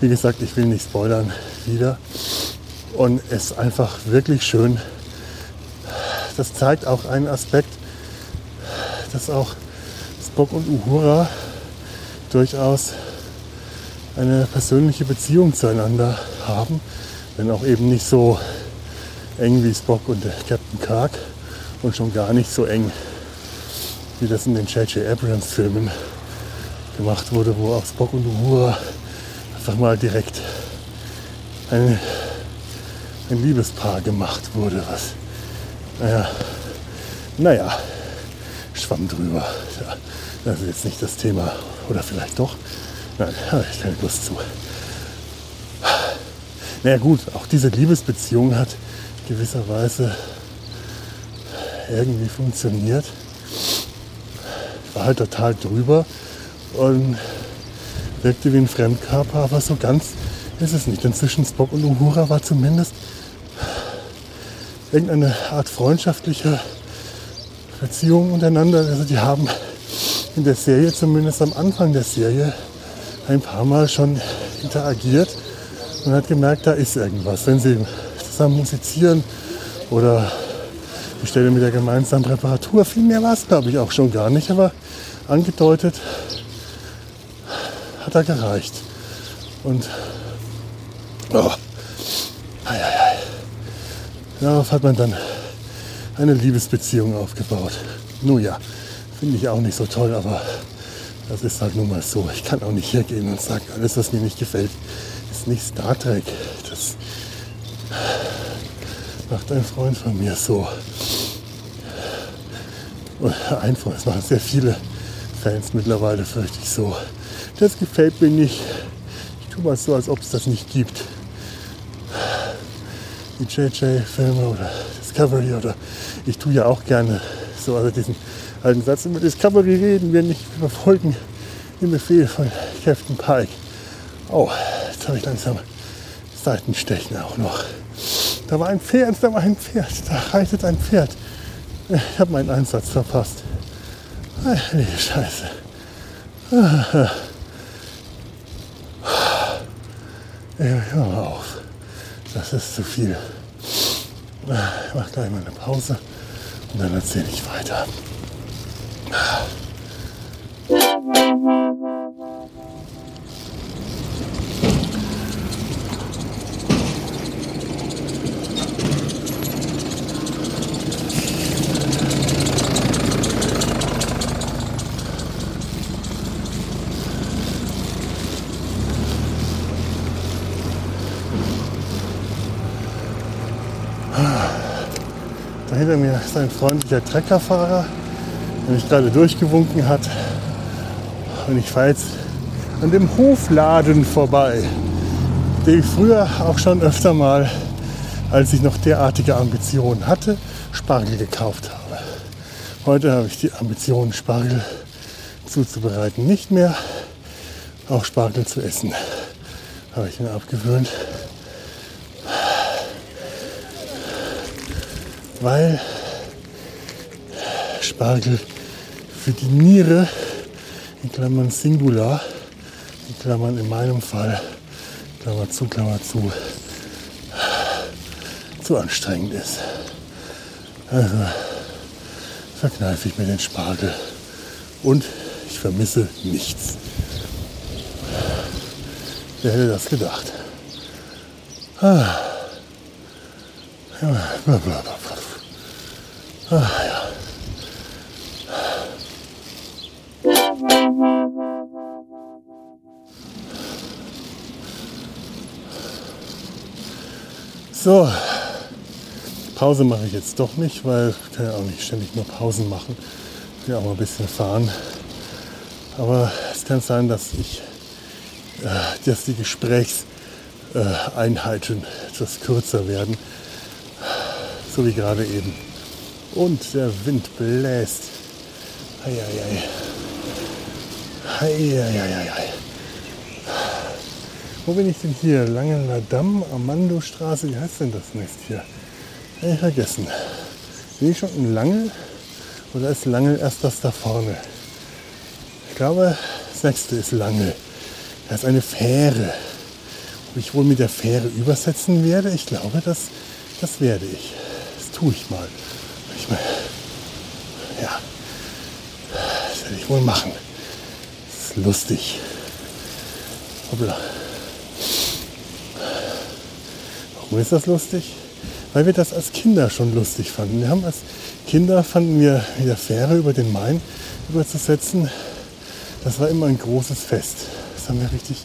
Wie gesagt, ich will nicht spoilern wieder. Und es ist einfach wirklich schön. Das zeigt auch einen Aspekt, dass auch Spock und Uhura durchaus eine persönliche Beziehung zueinander haben, wenn auch eben nicht so eng wie Spock und Captain Kirk und schon gar nicht so eng, wie das in den J.J. Abrams Filmen gemacht wurde, wo auch Spock und Uhura einfach mal direkt ein, ein Liebespaar gemacht wurde, was, naja, naja, schwamm drüber. Ja, das ist jetzt nicht das Thema. Oder vielleicht doch. Nein, ich keine Lust zu. Naja gut, auch diese Liebesbeziehung hat gewisserweise irgendwie funktioniert. War halt total drüber und wirkte wie ein Fremdkörper, aber so ganz ist es nicht. Denn zwischen Spock und Uhura war zumindest irgendeine Art freundschaftlicher Beziehung untereinander. Also die haben in der Serie, zumindest am Anfang der Serie, ein paar Mal schon interagiert und hat gemerkt, da ist irgendwas. Wenn sie zusammen musizieren oder die Stelle mit der gemeinsamen Reparatur, viel mehr war es glaube ich auch schon gar nicht, aber angedeutet hat er gereicht. Und oh, ei, ei, ei. darauf hat man dann eine Liebesbeziehung aufgebaut. Nun ja, finde ich auch nicht so toll, aber das ist halt nun mal so. Ich kann auch nicht hergehen und sagen, alles, was mir nicht gefällt, ist nicht Star Trek. Das macht ein Freund von mir so. Und ein Freund, es machen sehr viele Fans mittlerweile, fürchte ich so das gefällt mir nicht. Ich tue mal so, als ob es das nicht gibt. Die JJ-Filme oder Discovery oder ich tue ja auch gerne so, also diesen alten Satz über Discovery reden wir nicht überfolgen den Befehl von Captain Pike. Oh, jetzt habe ich langsam Seitenstechen auch noch. Da war ein Pferd, da war ein Pferd, da reitet ein Pferd. Ich habe meinen Einsatz verpasst. Heilige Scheiße. Ey, hör mal auf. Das ist zu viel. Ich mach gleich mal eine Pause und dann erzähle ich weiter. Hinter mir ist ein freundlicher Treckerfahrer, mich gerade durchgewunken hat. Und ich fahre jetzt an dem Hofladen vorbei, den ich früher auch schon öfter mal, als ich noch derartige Ambitionen hatte, Spargel gekauft habe. Heute habe ich die Ambition, Spargel zuzubereiten, nicht mehr. Auch Spargel zu essen habe ich mir abgewöhnt. weil Spargel für die Niere, in Klammern Singular, in Klammern in meinem Fall, Klammer zu, Klammer zu, zu anstrengend ist. Also verkneife ich mir den Spargel und ich vermisse nichts. Wer hätte das gedacht? Ah. Ja, bla bla bla. Ah, ja. So, Pause mache ich jetzt doch nicht, weil ich kann ja auch nicht ständig nur Pausen machen. Ich will auch mal ein bisschen fahren. Aber es kann sein, dass ich, äh, dass die Gesprächseinheiten etwas kürzer werden, so wie gerade eben. Und der Wind bläst. Eieiei. Eieiei. Wo bin ich denn hier? Langeler Damm, Armando-Straße. Wie heißt denn das Nest hier? Hab ich vergessen. Bin ich schon in Langel? Oder ist Langel erst das da vorne? Ich glaube, das nächste ist Langel. Da ist eine Fähre. Ob ich wohl mit der Fähre übersetzen werde? Ich glaube, das, das werde ich. Das tue ich mal. Ich meine, ja, das werde ich wohl machen. Das ist lustig. Hoppla. Warum ist das lustig? Weil wir das als Kinder schon lustig fanden. Wir haben als Kinder fanden wir mit der Fähre über den Main überzusetzen. Das war immer ein großes Fest. Das haben wir richtig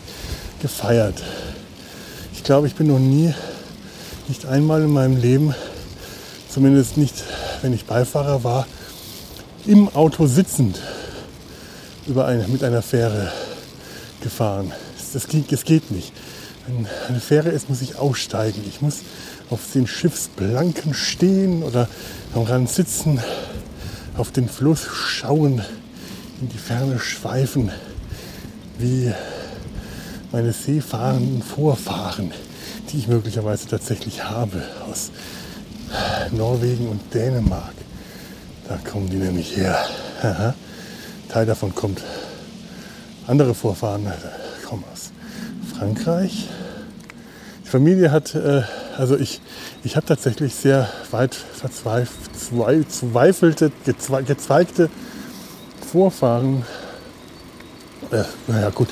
gefeiert. Ich glaube, ich bin noch nie, nicht einmal in meinem Leben, zumindest nicht, wenn ich Beifahrer war, im Auto sitzend über eine, mit einer Fähre gefahren. Das, das, das geht nicht. Wenn eine Fähre ist, muss ich aussteigen. Ich muss auf den Schiffsplanken stehen oder am Rand sitzen, auf den Fluss schauen, in die Ferne schweifen, wie meine seefahrenden Vorfahren, die ich möglicherweise tatsächlich habe, aus Norwegen und Dänemark. Da kommen die nämlich her. Teil davon kommt. Andere Vorfahren äh, kommen aus Frankreich. Die Familie hat, äh, also ich, ich habe tatsächlich sehr weit verzweifelte, gezweigte Vorfahren. Äh, naja, gut.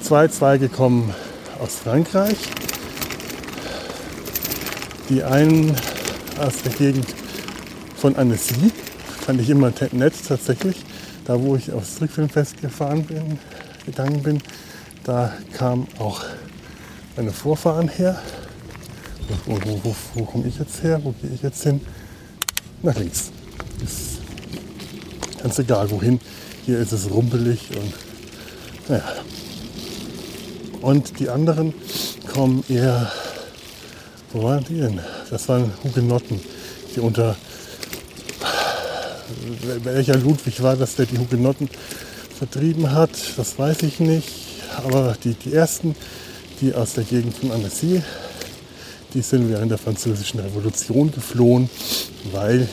Zwei Zweige kommen aus Frankreich. Die einen aus der Gegend von Annecy, fand ich immer nett tatsächlich. Da, wo ich aufs Trickfilmfest gefahren bin, gegangen bin, da kamen auch meine Vorfahren her. Wo, wo, wo, wo komme ich jetzt her? Wo gehe ich jetzt hin? Nach links. Ist ganz egal wohin. Hier ist es rumpelig und naja. Und die anderen kommen eher, wo waren die denn? Das waren Hugenotten, die unter welcher Ludwig war das, der die Hugenotten vertrieben hat, das weiß ich nicht. Aber die, die ersten, die aus der Gegend von Annecy, die sind während der Französischen Revolution geflohen, weil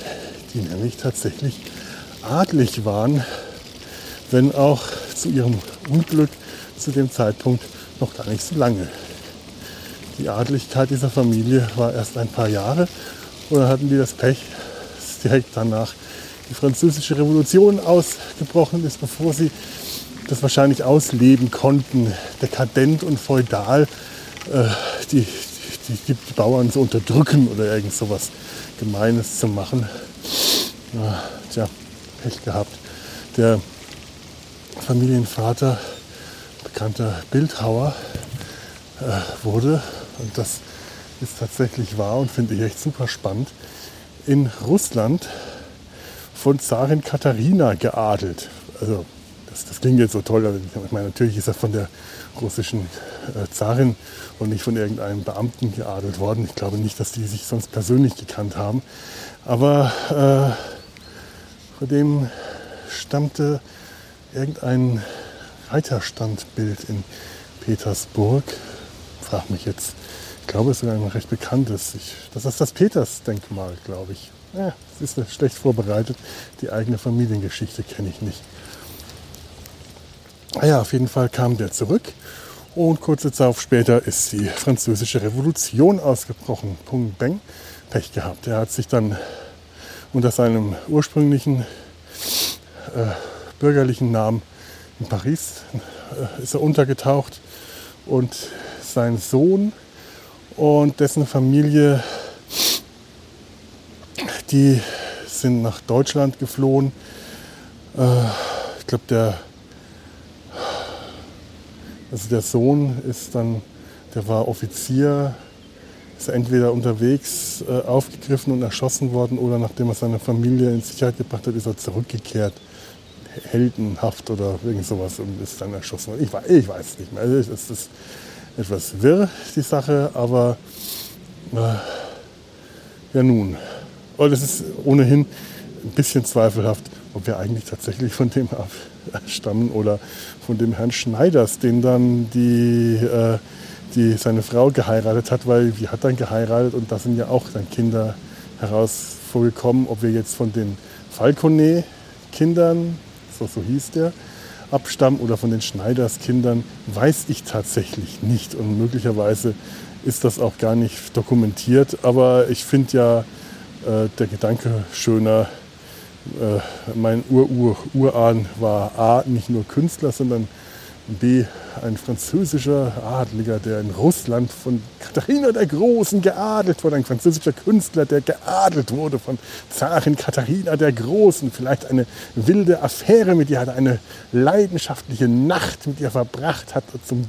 die nämlich tatsächlich adlig waren, wenn auch zu ihrem Unglück zu dem Zeitpunkt noch gar nicht so lange. Die Adligkeit dieser Familie war erst ein paar Jahre und dann hatten die das Pech, direkt danach die französische Revolution ausgebrochen ist, bevor sie das wahrscheinlich ausleben konnten, dekadent und feudal, äh, die, die, die, die, Bauern zu unterdrücken oder irgend sowas Gemeines zu machen. Ja, tja, Pech gehabt. Der Familienvater, bekannter Bildhauer, äh, wurde, und das ist tatsächlich wahr und finde ich echt super spannend, in Russland von Zarin Katharina geadelt. Also das, das klingt jetzt so toll. Ich meine, natürlich ist er von der russischen äh, Zarin und nicht von irgendeinem Beamten geadelt worden. Ich glaube nicht, dass die sich sonst persönlich gekannt haben. Aber äh, von dem stammte irgendein Reiterstandbild in Petersburg. Frag mich jetzt. Ich glaube, es ist ein recht bekanntes. Ich, das ist das Petersdenkmal, glaube ich. Ja, es ist schlecht vorbereitet. Die eigene Familiengeschichte kenne ich nicht. Ah ja, auf jeden Fall kam der zurück und kurze Zeit später ist die französische Revolution ausgebrochen. Punkt Bang, Pech gehabt. Er hat sich dann unter seinem ursprünglichen äh, bürgerlichen Namen in Paris äh, ist er untergetaucht und sein Sohn und dessen Familie die sind nach Deutschland geflohen. Äh, ich glaube, der, also der Sohn ist dann, der war Offizier, ist entweder unterwegs äh, aufgegriffen und erschossen worden oder nachdem er seine Familie in Sicherheit gebracht hat, ist er zurückgekehrt. Heldenhaft oder irgend sowas und ist dann erschossen. Ich, weiß, ich weiß nicht mehr. Also es ist etwas wirr, die Sache, aber äh, ja nun. Und es ist ohnehin ein bisschen zweifelhaft, ob wir eigentlich tatsächlich von dem abstammen oder von dem Herrn Schneiders, den dann die, äh, die seine Frau geheiratet hat, weil die hat dann geheiratet und da sind ja auch dann Kinder heraus vorgekommen, ob wir jetzt von den Falconet-Kindern, so, so hieß der, abstammen oder von den Schneiderskindern, weiß ich tatsächlich nicht. Und möglicherweise ist das auch gar nicht dokumentiert. Aber ich finde ja äh, der Gedanke schöner, äh, mein Ur-Ur-Urahn war A, nicht nur Künstler, sondern B, ein französischer Adliger, der in Russland von Katharina der Großen geadelt wurde, ein französischer Künstler, der geadelt wurde von Zarin Katharina der Großen, vielleicht eine wilde Affäre mit ihr hatte, eine leidenschaftliche Nacht mit ihr verbracht hat, zum,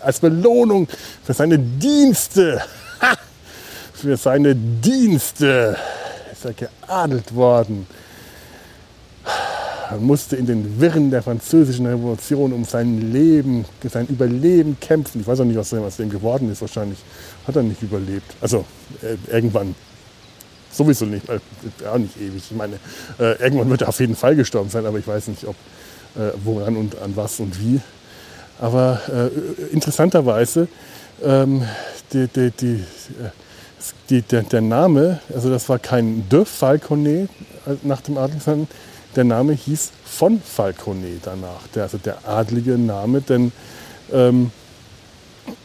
als Belohnung für seine Dienste. Ha! Für seine Dienste ist er geadelt worden musste in den Wirren der französischen Revolution um sein Leben, sein Überleben kämpfen. Ich weiß auch nicht, was aus dem geworden ist. Wahrscheinlich hat er nicht überlebt. Also äh, irgendwann sowieso nicht, äh, auch nicht ewig. Ich meine, äh, irgendwann wird er auf jeden Fall gestorben sein, aber ich weiß nicht, ob woran und an was und wie. Aber äh, interessanterweise, ähm, die, die, die, die, der, der, Name, also das war kein De Falconet nach dem Adelsmann, der Name hieß von Falconet danach, der, also der adlige Name, denn ähm,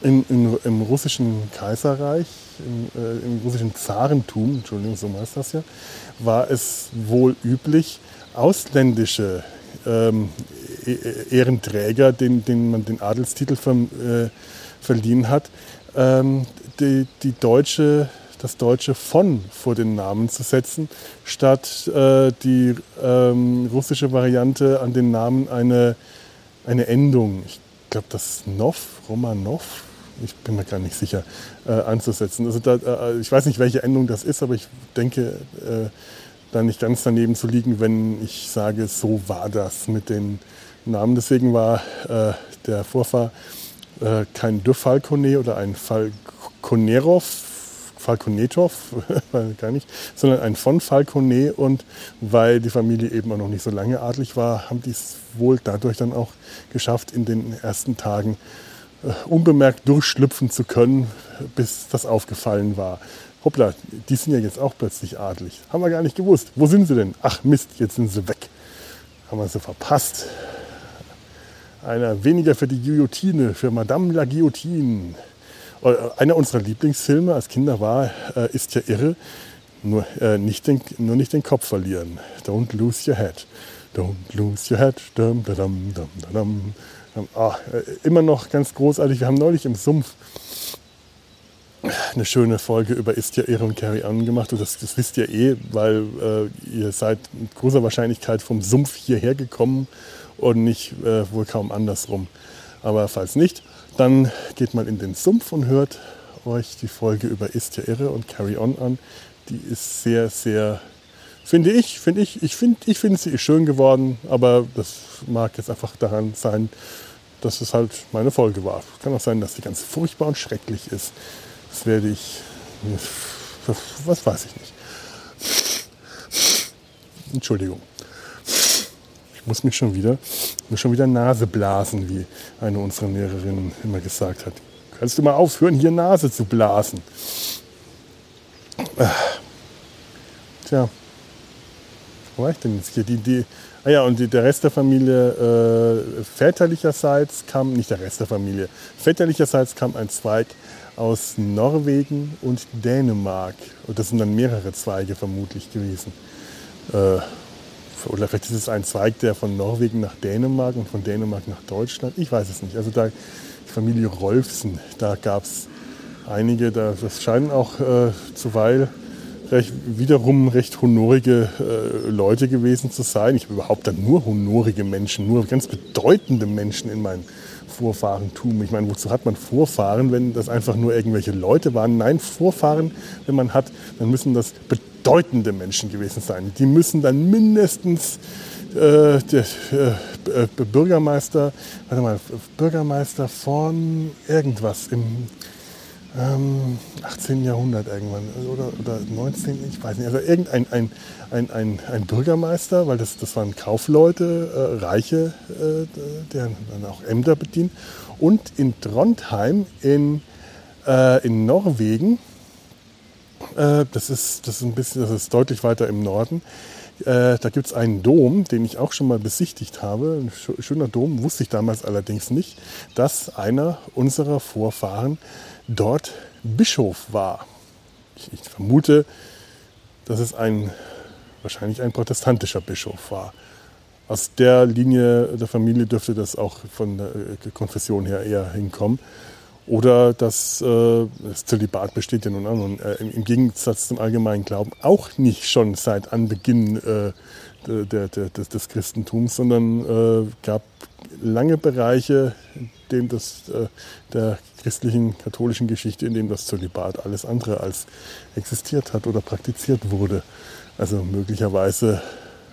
in, in, im russischen Kaiserreich, im, äh, im, russischen Zarentum, Entschuldigung, so heißt das ja, war es wohl üblich, ausländische ähm, e-, e-, Ehrenträger, denen, denen man den Adelstitel ver, äh, verliehen hat, ähm, die, die deutsche das deutsche von vor den Namen zu setzen, statt äh, die ähm, russische Variante an den Namen eine, eine Endung, ich glaube das Nov, Romanov, ich bin mir gar nicht sicher, äh, anzusetzen. Also da, äh, ich weiß nicht, welche Endung das ist, aber ich denke, äh, da nicht ganz daneben zu liegen, wenn ich sage, so war das mit den Namen. Deswegen war äh, der Vorfahr äh, kein De Falconet oder ein Falconerov, Falconetov, gar nicht, sondern ein von Falconet. Und weil die Familie eben auch noch nicht so lange adlig war, haben die es wohl dadurch dann auch geschafft, in den ersten Tagen äh, unbemerkt durchschlüpfen zu können, bis das aufgefallen war. Hoppla, die sind ja jetzt auch plötzlich adlig. Haben wir gar nicht gewusst. Wo sind sie denn? Ach Mist, jetzt sind sie weg. Haben wir sie verpasst. Einer weniger für die Guillotine, für Madame la Guillotine. Äh, einer unserer Lieblingsfilme als Kinder war äh, Ist ja irre, nur, äh, nicht den, nur nicht den Kopf verlieren. Don't lose your head. Don't lose your head. Dum, dum, dum, dum, dum. Ah, äh, immer noch ganz großartig. Wir haben neulich im Sumpf eine schöne Folge über Ist ja irre und Carry On gemacht. Und das, das wisst ihr eh, weil äh, ihr seid mit großer Wahrscheinlichkeit vom Sumpf hierher gekommen und nicht äh, wohl kaum andersrum. Aber falls nicht, dann geht mal in den Sumpf und hört euch die Folge über Ist ja irre und Carry On an. Die ist sehr, sehr, finde ich, finde ich, ich finde, ich finde sie ist schön geworden, aber das mag jetzt einfach daran sein, dass es halt meine Folge war. Kann auch sein, dass sie ganz furchtbar und schrecklich ist. Das werde ich, was weiß ich nicht. Entschuldigung. Ich muss mich schon wieder, muss schon wieder Nase blasen, wie eine unserer Lehrerinnen immer gesagt hat. Kannst du mal aufhören, hier Nase zu blasen? Tja, wo war ich denn jetzt hier? Die, die, ah ja, und die, der Rest der Familie äh, väterlicherseits kam, nicht der Rest der Familie, väterlicherseits kam ein Zweig aus Norwegen und Dänemark. Und das sind dann mehrere Zweige vermutlich gewesen. Äh, oder vielleicht ist es ein Zweig, der von Norwegen nach Dänemark und von Dänemark nach Deutschland. Ich weiß es nicht. Also da die Familie Rolfsen, da gab es einige, da, das scheinen auch äh, zuweilen recht, wiederum recht honorige äh, Leute gewesen zu sein. Ich habe überhaupt dann nur honorige Menschen, nur ganz bedeutende Menschen in meinem Vorfahrentum. Ich meine, wozu hat man Vorfahren, wenn das einfach nur irgendwelche Leute waren? Nein, Vorfahren, wenn man hat, dann müssen das bedeutende bedeutende Menschen gewesen sein. Die müssen dann mindestens äh, der äh, Bürgermeister, warte mal, Bürgermeister von irgendwas im ähm, 18. Jahrhundert irgendwann oder, oder 19. Ich weiß nicht. Also irgendein ein, ein, ein, ein Bürgermeister, weil das, das waren Kaufleute, äh, Reiche, äh, der dann auch Ämter bedient. Und in Trondheim in, äh, in Norwegen äh, das, ist, das ist ein bisschen, das ist deutlich weiter im Norden, Äh, da gibt es einen Dom, den ich auch schon mal besichtigt habe. Ein schöner Dom, wusste ich damals allerdings nicht, dass einer unserer Vorfahren dort Bischof war. Ich, ich vermute, dass es ein, wahrscheinlich ein protestantischer Bischof war. Aus der Linie der Familie dürfte das auch von der äh, Konfession her eher hinkommen. Oder dass äh, das Zölibat besteht ja nun an und äh, im Gegensatz zum allgemeinen Glauben auch nicht schon seit Anbeginn äh, der, der, des, des, Christentums, sondern äh, gab lange Bereiche, denen das, äh, der christlichen, katholischen Geschichte, in denen das Zölibat alles andere als existiert hat oder praktiziert wurde. Also möglicherweise,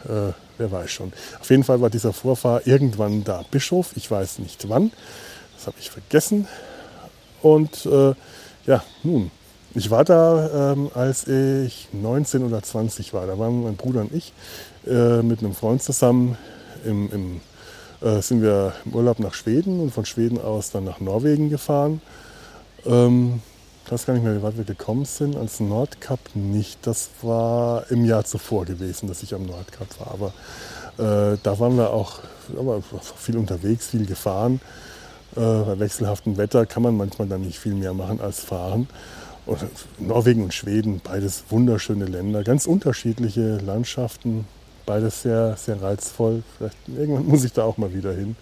äh, wer weiß schon. Auf jeden Fall war dieser Vorfahr irgendwann da Bischof, ich weiß nicht wann, das habe ich vergessen. Und äh, ja, nun, ich war da, ähm, als ich 19 oder 20 war. Da waren mein Bruder und ich äh, mit einem Freund zusammen. Im, im, äh, sind wir im Urlaub nach Schweden und von Schweden aus dann nach Norwegen gefahren. Ähm, ich weiß gar nicht mehr, wie weit wir gekommen sind. Als Nordkap nicht. Das war im Jahr zuvor gewesen, dass ich am Nordkap war. Aber äh, da waren wir auch aber viel unterwegs, viel gefahren. Äh, bei wechselhaftem Wetter kann man manchmal dann nicht viel mehr machen als fahren. Und Norwegen und Schweden, beides wunderschöne Länder, ganz unterschiedliche Landschaften, beides sehr, sehr reizvoll. Vielleicht irgendwann muss ich da auch mal wieder hin.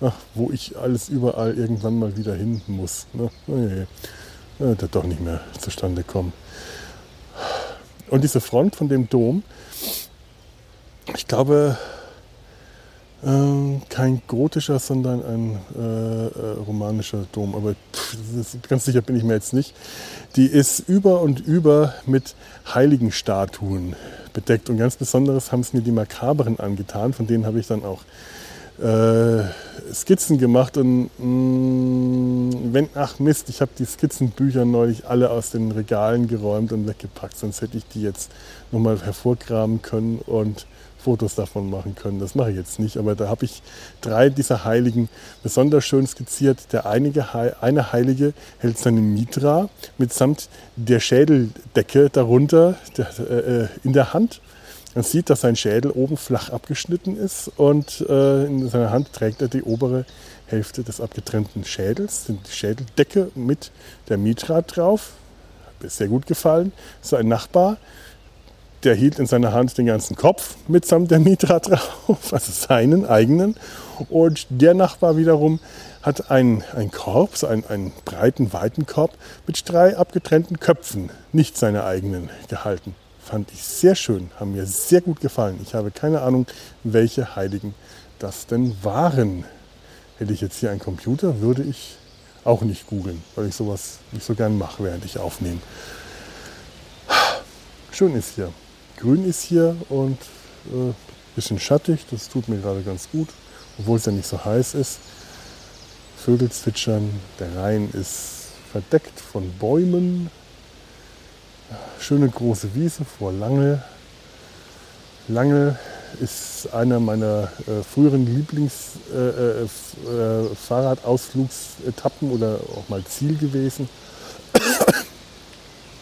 Ach, wo ich alles überall irgendwann mal wieder hin muss. Ne? Nee, das doch nicht mehr zustande kommen. Und diese Front von dem Dom, ich glaube, äh, kein gotischer, sondern ein äh, äh, romanischer Dom. Aber pff, ganz sicher bin ich mir jetzt nicht. Die ist über und über mit Heiligenstatuen bedeckt. Und ganz besonderes haben es mir die Makaberen angetan. Von denen habe ich dann auch äh, Skizzen gemacht. Und mh, mm, wenn, ach Mist, ich habe die Skizzenbücher neulich alle aus den Regalen geräumt und weggepackt. Sonst hätte ich die jetzt nochmal hervorgraben können und Fotos davon machen können. Das mache ich jetzt nicht, aber da habe ich drei dieser Heiligen besonders schön skizziert. Der einige, eine Heilige hält seine Mitra mitsamt der Schädeldecke darunter der, äh, in der Hand. Man sieht, dass sein Schädel oben flach abgeschnitten ist und äh, in seiner Hand trägt er die obere Hälfte des abgetrennten Schädels, die Schädeldecke mit der Mitra drauf. Hat mir sehr gut gefallen. So ein Nachbar der hielt in seiner Hand den ganzen Kopf mitsamt der Mitra drauf, also seinen eigenen. Und der Nachbar wiederum hat einen, einen Korb, so einen, einen breiten, weiten Korb mit drei abgetrennten Köpfen, nicht seine eigenen, gehalten. Fand ich sehr schön, haben mir sehr gut gefallen. Ich habe keine Ahnung, welche Heiligen das denn waren. Hätte ich jetzt hier einen Computer, würde ich auch nicht googeln, weil ich sowas nicht so gern mache, während ich aufnehme. Schön ist hier. Grün ist hier und ein äh, bisschen schattig. Das tut mir gerade ganz gut, obwohl es ja nicht so heiß ist. Vögel zwitschern, der Rhein ist verdeckt von Bäumen. Schöne große Wiese vor Lange. Lange ist einer meiner äh, früheren Lieblings-Fahrradausflugsetappen äh, äh, oder auch mal Ziel gewesen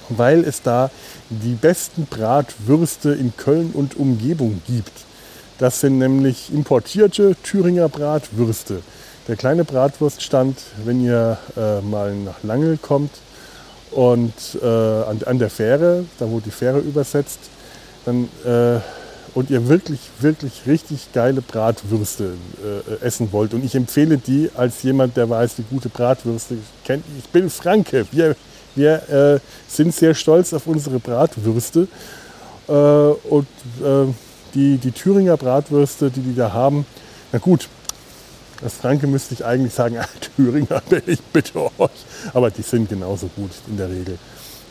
weil es da die besten Bratwürste in Köln und Umgebung gibt. Das sind nämlich importierte Thüringer Bratwürste. Der kleine Bratwurststand, wenn ihr äh, mal nach Langel kommt und äh, an, an, der Fähre, da wo die Fähre übersetzt, dann, äh, und ihr wirklich, wirklich richtig geile Bratwürste äh, essen wollt. Und ich empfehle die als jemand, der weiß, wie gute Bratwürste kennt. Ich bin Franke. Wir, wir äh, sind sehr stolz auf unsere Bratwürste. Äh, und äh, die, die Thüringer Bratwürste, die die da haben, na gut, als Franke müsste ich eigentlich sagen, ah, Thüringer, ich bitte euch. Aber die sind genauso gut in der Regel.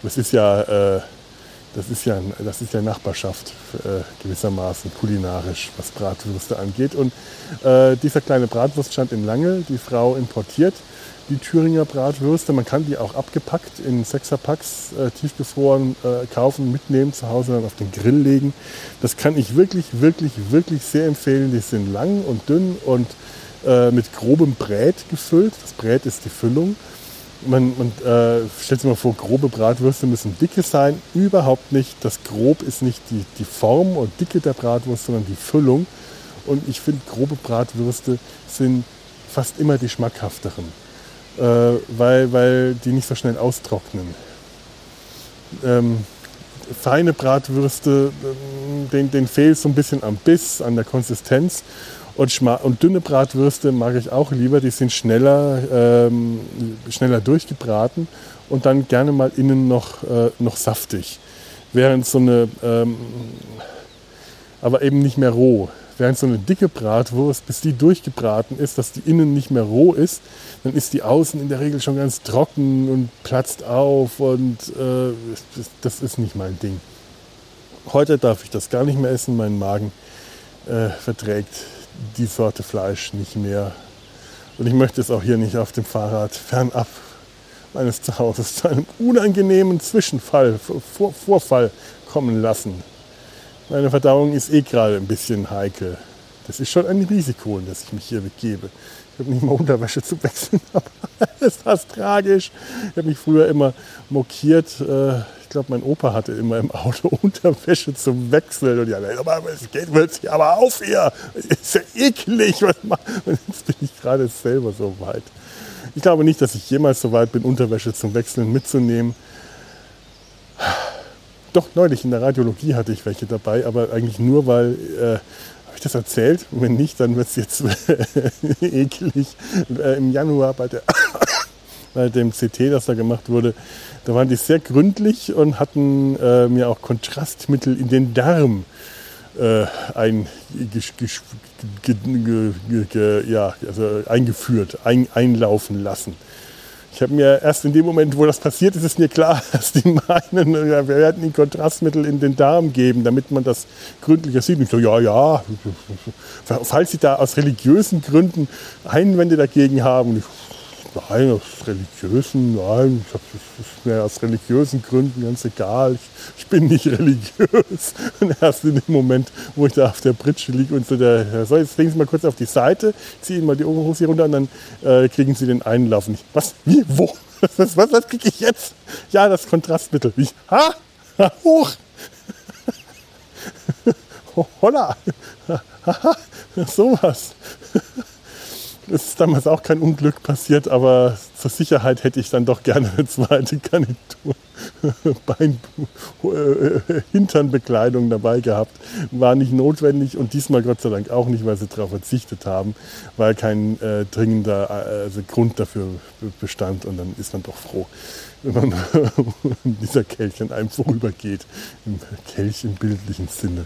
Das ist ja, äh, das ist ja, das ist ja Nachbarschaft äh, gewissermaßen kulinarisch, was Bratwürste angeht. Und äh, dieser kleine Bratwurststand in Lange, die Frau importiert die Thüringer Bratwürste. Man kann die auch abgepackt in Sechserpacks äh, tiefgefroren äh, kaufen, mitnehmen, zu Hause dann auf den Grill legen. Das kann ich wirklich, wirklich, wirklich sehr empfehlen. Die sind lang und dünn und äh, mit grobem Brät gefüllt. Das Brät ist die Füllung. man, man äh, stellt sich mal vor, grobe Bratwürste müssen dicke sein. Überhaupt nicht. Das Grob ist nicht die, die Form und Dicke der Bratwurst, sondern die Füllung. Und ich finde, grobe Bratwürste sind fast immer die schmackhafteren, äh, weil, weil die nicht so schnell austrocknen. Ähm, feine Bratwürste, ähm, den, den fehlt so ein bisschen am Biss, an der Konsistenz. Und, und, dünne Bratwürste mag ich auch lieber, die sind schneller, ähm, schneller durchgebraten und dann gerne mal innen noch, äh, noch saftig. Während so eine, ähm, aber eben nicht mehr roh. Während so eine dicke Bratwurst, bis die durchgebraten ist, dass die innen nicht mehr roh ist, dann ist die außen in der Regel schon ganz trocken und platzt auf und äh, das, ist nicht mein Ding. Heute darf ich das gar nicht mehr essen, mein Magen äh, verträgt die Sorte Fleisch nicht mehr. Und ich möchte es auch hier nicht auf dem Fahrrad fernab meines Zuhauses zu einem unangenehmen Zwischenfall, Vor Vorfall kommen lassen. Meine Verdauung ist eh gerade ein bisschen heikel. Das ist schon ein Risiko, in das ich mich hier begebe. Ich habe nicht mal Unterwäsche zu wechseln, aber das ist fast tragisch. Ich habe mich früher immer mokiert. Äh, ich glaube, mein Opa hatte immer im Auto Unterwäsche zum Wechseln. Und ja, aber es geht jetzt aber auf hier. Ist ja eklig. Und jetzt bin ich gerade selber so weit. Ich glaube nicht, dass ich jemals so weit bin, Unterwäsche zum Wechseln mitzunehmen. Doch, neulich in der Radiologie hatte ich welche dabei, aber eigentlich nur, weil äh, das erzählt? wenn nicht, dann wird es jetzt eklig. Äh, Im Januar bei, der bei dem CT, das da gemacht wurde, da waren die sehr gründlich und hatten äh, mir auch Kontrastmittel in den Darm äh, ein, ja, also eingeführt, ein, einlaufen lassen. Ich habe mir erst in dem Moment, wo das passiert ist, ist mir klar, dass die meinen, wir werden ihnen Kontrastmittel in den Darm geben, damit man das gründlicher sieht. Und ich so, ja, ja, falls Sie da aus religiösen Gründen Einwände dagegen haben, ich, Nein, aus religiösen, nein, das ist mir aus religiösen Gründen ganz egal. Ich, ich, bin nicht religiös. Und erst in dem Moment, wo ich da auf der Pritsche liege und so, der, so, jetzt legen Sie mal kurz auf die Seite, ziehen mal die Oberhose runter und dann äh, kriegen Sie den Einlauf nicht. Was? Wie? Wo? Was, was, was kriege ich jetzt? Ja, das Kontrastmittel. Wie? Ha? hoch! Holla! Haha! Sowas. Es ist damals auch kein Unglück passiert, aber zur Sicherheit hätte ich dann doch gerne eine zweite Garnitur Bein, äh, Hinternbekleidung dabei gehabt. War nicht notwendig und diesmal Gott sei Dank auch nicht, weil sie darauf verzichtet haben, weil kein äh, dringender also Grund dafür bestand und dann ist man doch froh, wenn man dieser Kelch an einem vorübergeht. Im Kelch im bildlichen Sinne.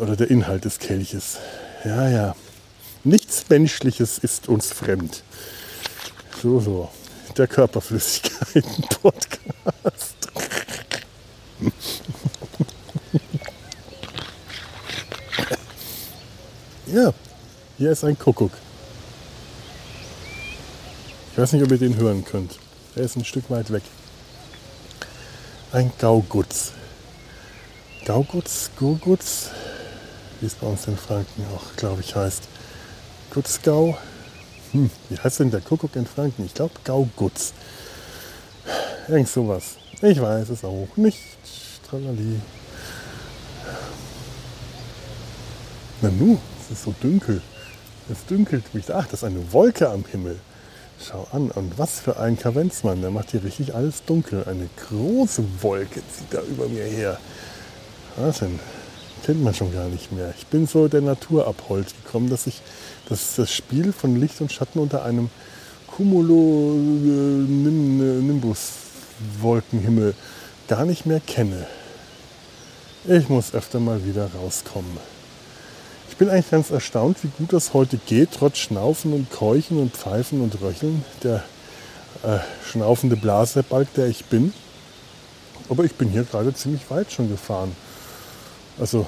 Oder der Inhalt des Kelches. Ja, ja. Nichts Menschliches ist uns fremd. So, so. Der Körperflüssigkeiten-Podcast. ja, hier ist ein Kuckuck. Ich weiß nicht, ob ihr den hören könnt. Er ist ein Stück weit weg. Ein Gaugutz. Gaugutz, Gurgutz, wie es bei uns in Franken auch, glaube ich, heißt. Gutzgau. Hm, wie heißt denn der Kuckuck in Franken? Ich glaube Gaugutz. Irgend sowas. Ich weiß es auch nicht. Tralali. Na es ist so dunkel. Es dünkelt mich. Ach, das ist eine Wolke am Himmel. Schau an, und was für ein Kavenzmann. Der macht hier richtig alles dunkel. Eine große Wolke zieht da über mir her. Was denn? Kennt man schon gar nicht mehr. Ich bin so der Natur abhold gekommen, dass ich das, das Spiel von Licht und Schatten unter einem Cumulo-Nimbus-Wolkenhimmel gar nicht mehr kenne. Ich muss öfter mal wieder rauskommen. Ich bin eigentlich ganz erstaunt, wie gut das heute geht, trotz Schnaufen und Keuchen und Pfeifen und Röcheln. Der äh, schnaufende Blasebalg, der ich bin. Aber ich bin hier gerade ziemlich weit schon gefahren. Also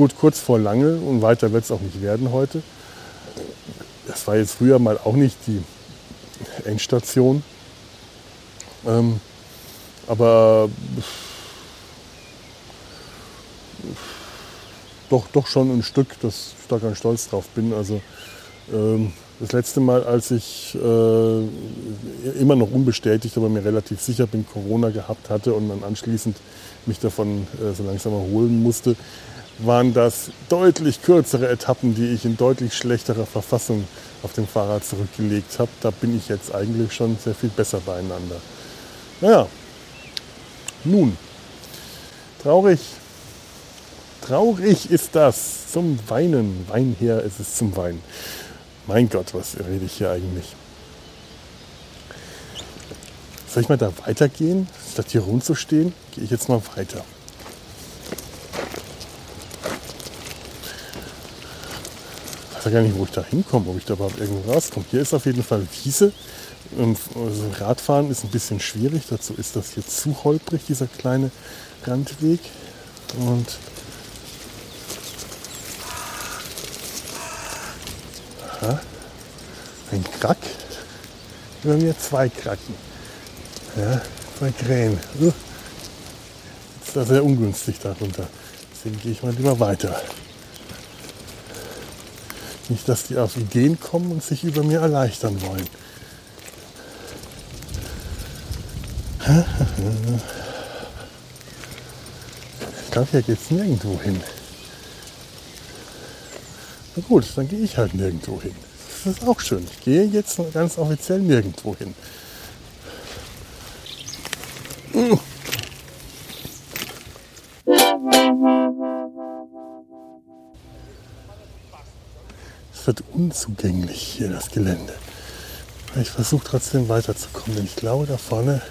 Gut, kurz vor lange und weiter wird es auch nicht werden heute. Das war jetzt früher mal auch nicht die Endstation. Ähm, aber doch, doch schon ein Stück, dass ich da ganz stolz drauf bin. Also ähm, Das letzte Mal, als ich äh, immer noch unbestätigt, aber mir relativ sicher bin, Corona gehabt hatte und dann anschließend mich davon äh, so langsam erholen musste, waren das deutlich kürzere Etappen, die ich in deutlich schlechterer Verfassung auf dem Fahrrad zurückgelegt habe. Da bin ich jetzt eigentlich schon sehr viel besser beieinander. Naja, nun, traurig, traurig ist das zum Weinen. Wein her ist es zum Weinen. Mein Gott, was rede ich hier eigentlich? Soll ich mal da weitergehen, statt hier rumzustehen? Gehe ich jetzt mal weiter. Weiß gar nicht, wo ich da hinkomme, ob ich da überhaupt irgendwo rauskomme. Hier ist auf jeden Fall Wiese. Also Radfahren ist ein bisschen schwierig. Dazu ist das hier zu holprig, dieser kleine Randweg. Und Aha. Ein Krack. Über mir zwei Kracken. Ja, zwei Krähen. Uh. Ist da sehr ungünstig darunter. Deswegen gehe ich mal lieber weiter. Nicht, dass die auf Ideen kommen und sich über mir erleichtern wollen. Ich glaube, hier geht es nirgendwo hin. Na gut, dann gehe ich halt nirgendwo hin. Das ist auch schön. Ich gehe jetzt ganz offiziell nirgendwo hin. Es wird unzugänglich hier, das Gelände. Ich versuche trotzdem weiterzukommen, denn ich glaube, da vorne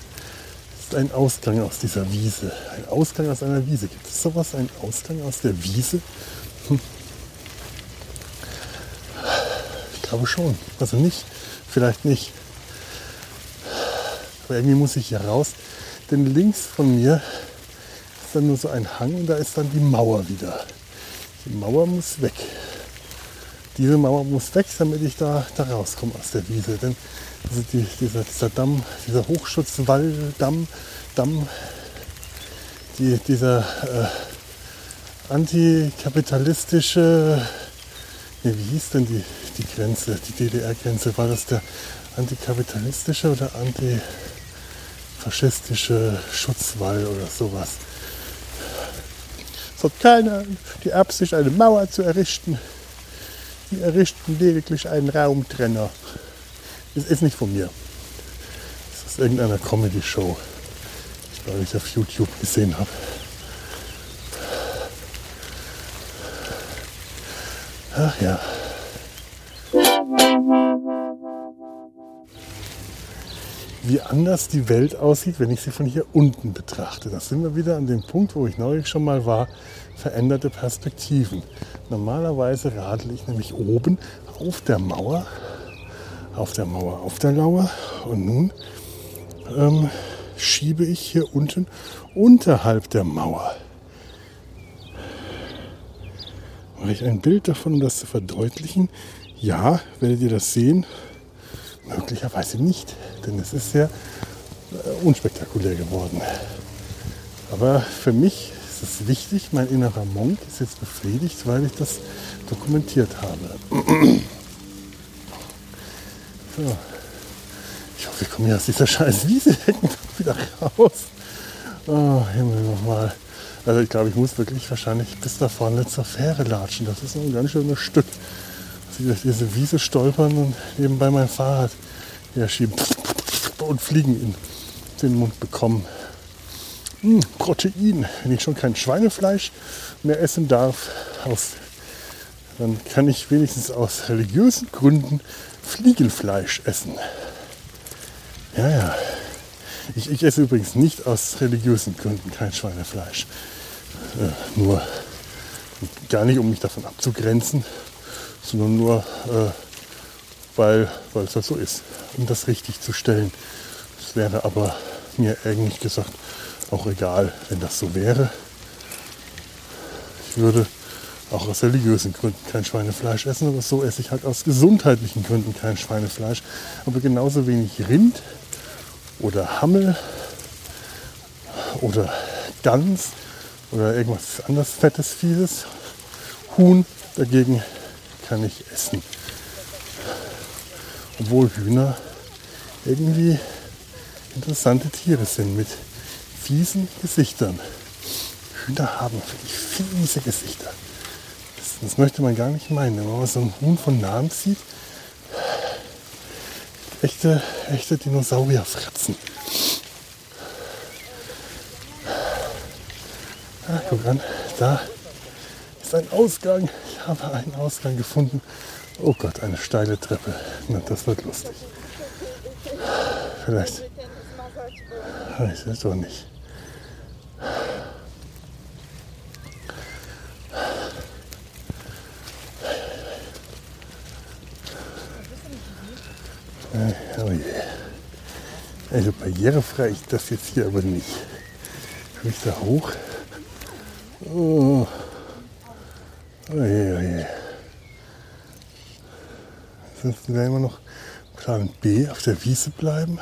ist ein Ausgang aus dieser Wiese. Ein Ausgang aus einer Wiese. Gibt es sowas, ein Ausgang aus der Wiese? Hm. glaube schon. Also nicht, vielleicht nicht. Aber irgendwie muss ich hier raus. Denn links von mir ist dann nur so ein Hang und da ist dann die Mauer wieder. Die Mauer muss weg. Diese Mauer muss weg, damit ich da, da rauskomme aus der Wiese. Denn also die, dieser, dieser Damm, dieser Hochschutzwalldamm, Damm, die, dieser äh, antikapitalistische, nee, wie hieß denn die, die Grenze, die DDR-Grenze? War das der antikapitalistische oder antifaschistische Schutzwall oder sowas? Es hat keiner die Absicht, eine Mauer zu errichten. Die errichten lediglich einen Raumtrenner. Das ist nicht von mir. Das ist aus irgendeiner Comedy-Show, die ich auf YouTube gesehen habe. Ach ja. Wie anders die Welt aussieht, wenn ich sie von hier unten betrachte. Das sind wir wieder an dem Punkt, wo ich neulich schon mal war, veränderte Perspektiven. Normalerweise radel ich nämlich oben auf der Mauer, auf der Mauer, auf der Lauer und nun ähm, schiebe ich hier unten unterhalb der Mauer. Mache ich ein Bild davon, um das zu verdeutlichen? Ja, werdet ihr das sehen? Möglicherweise nicht, denn es ist sehr äh, unspektakulär geworden. Aber für mich ist es wichtig, mein innerer Monk ist jetzt befriedigt, weil ich das dokumentiert habe. So. Ich hoffe, wir kommen hier aus dieser scheiß Wiese wieder raus. Oh, Himmel nochmal. Also ich glaube, ich muss wirklich wahrscheinlich bis da vorne zur Fähre latschen. Das ist ein ganz schönes Stück durch diese Wiese stolpern und nebenbei mein Fahrrad herschieben und Fliegen in den Mund bekommen. Hm, Protein, wenn ich schon kein Schweinefleisch mehr essen darf, aus, dann kann ich wenigstens aus religiösen Gründen Fliegenfleisch essen. Ja, ja. Ich, ich esse übrigens nicht aus religiösen Gründen kein Schweinefleisch. Äh, nur gar nicht, um mich davon abzugrenzen, sondern nur, äh, weil, es das so ist, um das richtig zu stellen. Es wäre aber mir eigentlich gesagt auch egal, wenn das so wäre. Ich würde auch aus religiösen Gründen kein Schweinefleisch essen, aber so esse ich halt aus gesundheitlichen Gründen kein Schweinefleisch. Aber genauso wenig Rind oder Hammel oder Gans oder irgendwas anderes fettes, fieses. Huhn dagegen kann ich essen. Obwohl Hühner irgendwie interessante Tiere sind mit fiesen Gesichtern. Hühner haben wirklich fiese Gesichter. Das, das möchte man gar nicht meinen. Wenn man so einen Huhn von nahem sieht, echte, echte Dinosaurierfratzen. Ah, guck an, da ist ein Ausgang. Ich habe einen Ausgang gefunden. Oh Gott, eine steile Treppe. Na, das wird lustig. Vielleicht. Ich weiß doch nicht. Oh. Also barrierefrei ist das jetzt hier aber nicht. Komme ich da hoch? Oh. Oh je, oh je. Ansonsten werden wir noch Plan B auf der Wiese bleiben.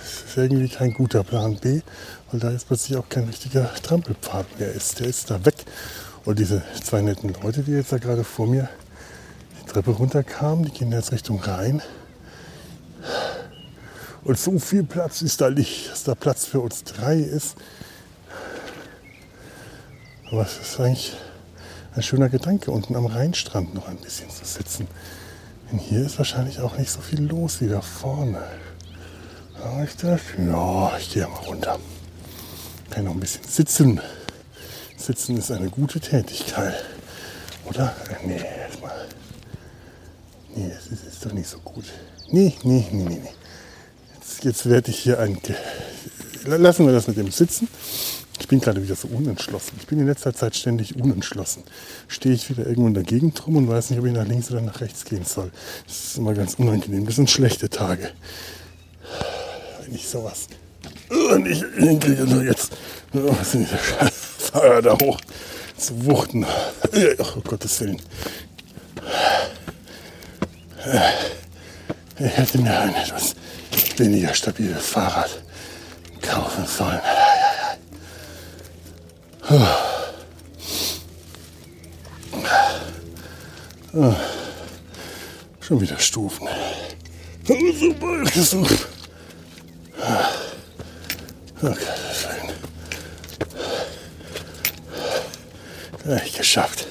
Das ist irgendwie kein guter Plan B, weil da jetzt plötzlich auch kein richtiger Trampelpfad mehr ist. Der ist da weg. Und diese zwei netten Leute, die jetzt da gerade vor mir die Treppe runterkamen, die gehen jetzt Richtung Rhein. Und so viel Platz ist da nicht, dass da Platz für uns drei ist. Aber es ist eigentlich ein schöner Gedanke, unten am Rheinstrand noch ein bisschen zu sitzen. Denn hier ist wahrscheinlich auch nicht so viel los wie da vorne. Habe ich? Ja, ich gehe mal runter. Kann noch ein bisschen sitzen. Sitzen ist eine gute Tätigkeit. Oder? Äh, nee, erstmal. Nee, das ist, ist doch nicht so gut. Nee, nee, nee, nee, nee. Jetzt, jetzt werde ich hier ein. Lassen wir das mit dem Sitzen. Ich bin gerade wieder so unentschlossen. Ich bin in letzter Zeit ständig unentschlossen. Stehe ich wieder irgendwo in der Gegend rum und weiß nicht, ob ich nach links oder nach rechts gehen soll. Das ist immer ganz unangenehm. Das sind schlechte Tage. Wenn ich sowas nicht hinkriege, also jetzt was sind diese Feuer da hoch zu wuchten. Um Gottes Willen. Ich hätte mir ein etwas weniger stabiles Fahrrad kaufen sollen. Schon wieder Stufen. Super gesucht. Okay, schön. Gleich geschafft.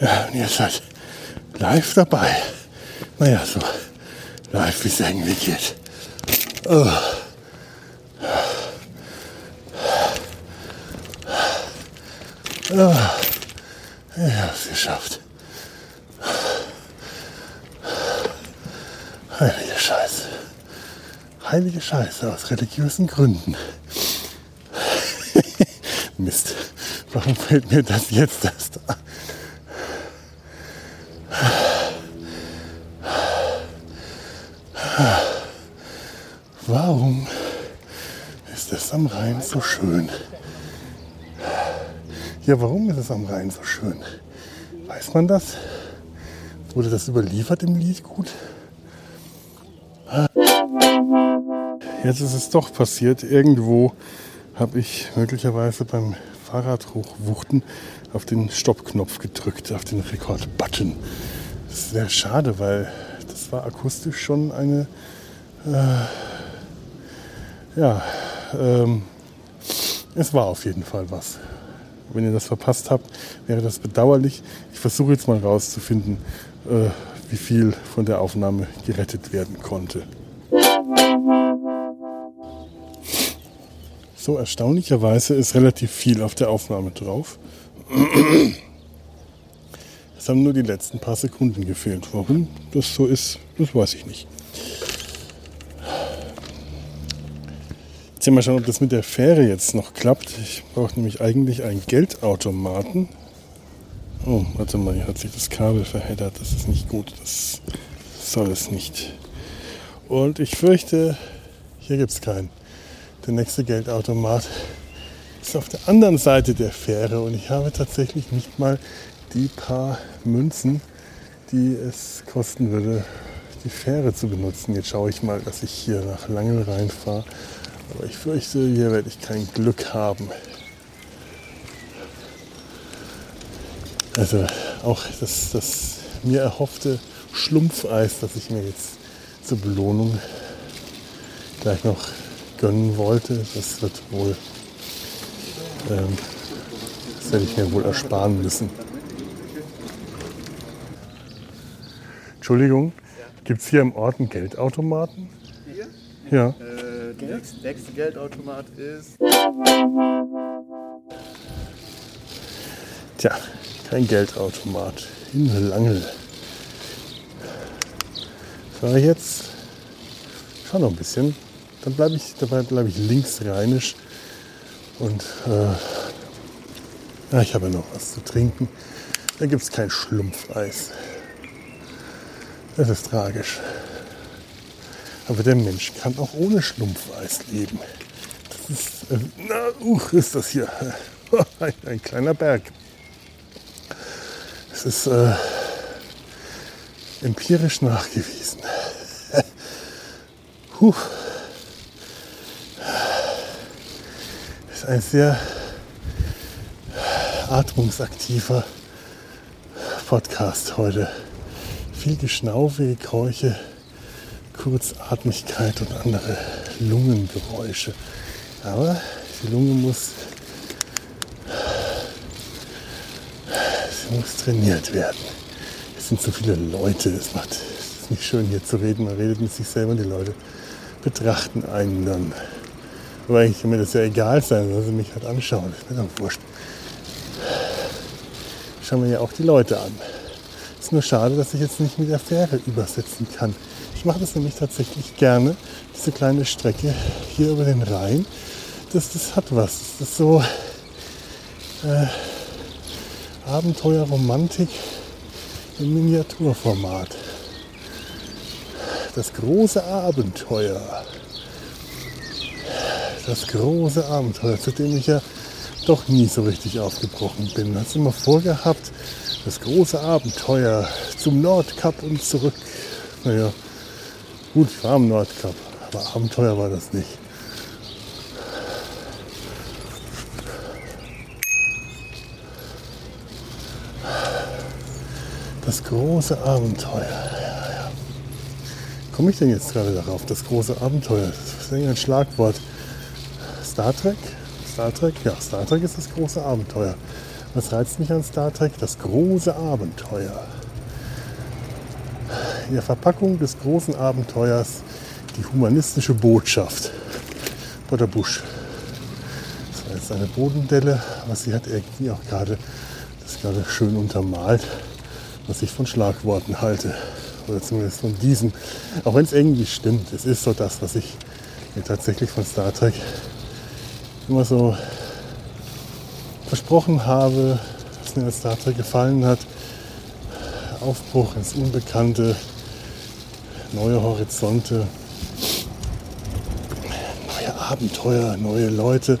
Ja, und ihr seid live dabei. Naja, so live, wie es irgendwie geht. Oh. Ich habe es geschafft. Heilige Scheiße. Heilige Scheiße aus religiösen Gründen. Mist. Warum fällt mir das jetzt erst an? Warum ist es am Rhein so schön? Ja, warum ist es am Rhein so schön? Weiß man das? Wurde das überliefert im Lied gut? Jetzt ist es doch passiert. Irgendwo habe ich möglicherweise beim Fahrrad hochwuchten auf den Stoppknopf gedrückt, auf den Rekord-Button. Das ist sehr schade, weil das war akustisch schon eine, äh, ja, ähm, es war auf jeden Fall was. Wenn ihr das verpasst habt, wäre das bedauerlich. Ich versuche jetzt mal rauszufinden, äh, wie viel von der Aufnahme gerettet werden konnte. So erstaunlicherweise ist relativ viel auf der Aufnahme drauf. Es haben nur die letzten paar Sekunden gefehlt. Warum das so ist, das weiß ich nicht. Jetzt sehen wir schauen, ob das mit der Fähre jetzt noch klappt. Ich brauche nämlich eigentlich einen Geldautomaten. Oh, warte mal, hier hat sich das Kabel verheddert. Das ist nicht gut. Das soll es nicht. Und ich fürchte, hier gibt es keinen. Der nächste Geldautomat ist auf der anderen Seite der Fähre und ich habe tatsächlich nicht mal die paar Münzen, die es kosten würde, die Fähre zu benutzen. Jetzt schaue ich mal, dass ich hier nach Langel reinfahre aber ich fürchte, hier werde ich kein Glück haben. Also auch das, das mir erhoffte Schlumpfeis, das ich mir jetzt zur Belohnung gleich noch gönnen wollte, das wird wohl, ähm, das werde ich mir wohl ersparen müssen. Entschuldigung, gibt es hier im Ort einen Geldautomaten? Hier? Ja. Der nächste, nächste Geldautomat ist. Tja, kein Geldautomat. In Langel. Fahre ich jetzt. Schau noch ein bisschen. Dann bleibe ich, dabei bleibe ich linksrheinisch. Und äh, ja, ich habe ja noch was zu trinken. Da gibt es kein Schlumpfeis. Das ist tragisch. Aber der Mensch kann auch ohne Schlumpfeis leben. Das ist, äh, na, uch, ist das hier. Ein, ein kleiner Berg. Es ist äh, empirisch nachgewiesen. Puh. Das ist ein sehr atmungsaktiver Podcast heute. Viel Geschnaufe, Gekräuche, Kurzatmigkeit und andere Lungengeräusche. Aber die Lunge muss, sie muss trainiert werden. Es sind zu viele Leute. Es macht es ist nicht schön hier zu reden. Man redet mit sich selber und die Leute betrachten einen dann. Aber eigentlich kann mir das ja egal sein, weil sie mich halt anschauen. Ist mir dann wurscht. Schauen wir ja auch die Leute an. Es ist nur schade, dass ich jetzt nicht mit der Fähre übersetzen kann. Ich mache das nämlich tatsächlich gerne, diese kleine Strecke hier über den Rhein. Das, das hat was. Das ist so äh, Abenteuer, Romantik im Miniaturformat. Das große Abenteuer. Das große Abenteuer, zu dem ich ja doch nie so richtig aufgebrochen bin. Hast immer vorgehabt, das große Abenteuer zum Nordkap und zurück. Naja, Gut, war am Nordkap, aber Abenteuer war das nicht. Das große Abenteuer. Komme ich denn jetzt gerade darauf? Das große Abenteuer. Das ist ein Schlagwort. Star Trek? Star Trek? Ja, Star Trek ist das große Abenteuer. Was reizt mich an Star Trek? Das große Abenteuer in der Verpackung des großen Abenteuers die humanistische Botschaft. Potter Busch. Das jetzt eine Bodendelle, aber sie hat irgendwie auch gerade das gerade schön untermalt, was ich von Schlagworten halte. Oder zumindest von diesen. Auch wenn es irgendwie stimmt. Es ist so das, was ich mir tatsächlich von Star Trek immer so versprochen habe, was mir an Star Trek gefallen hat. Aufbruch ins Unbekannte, neue Horizonte, neue Abenteuer, neue Leute.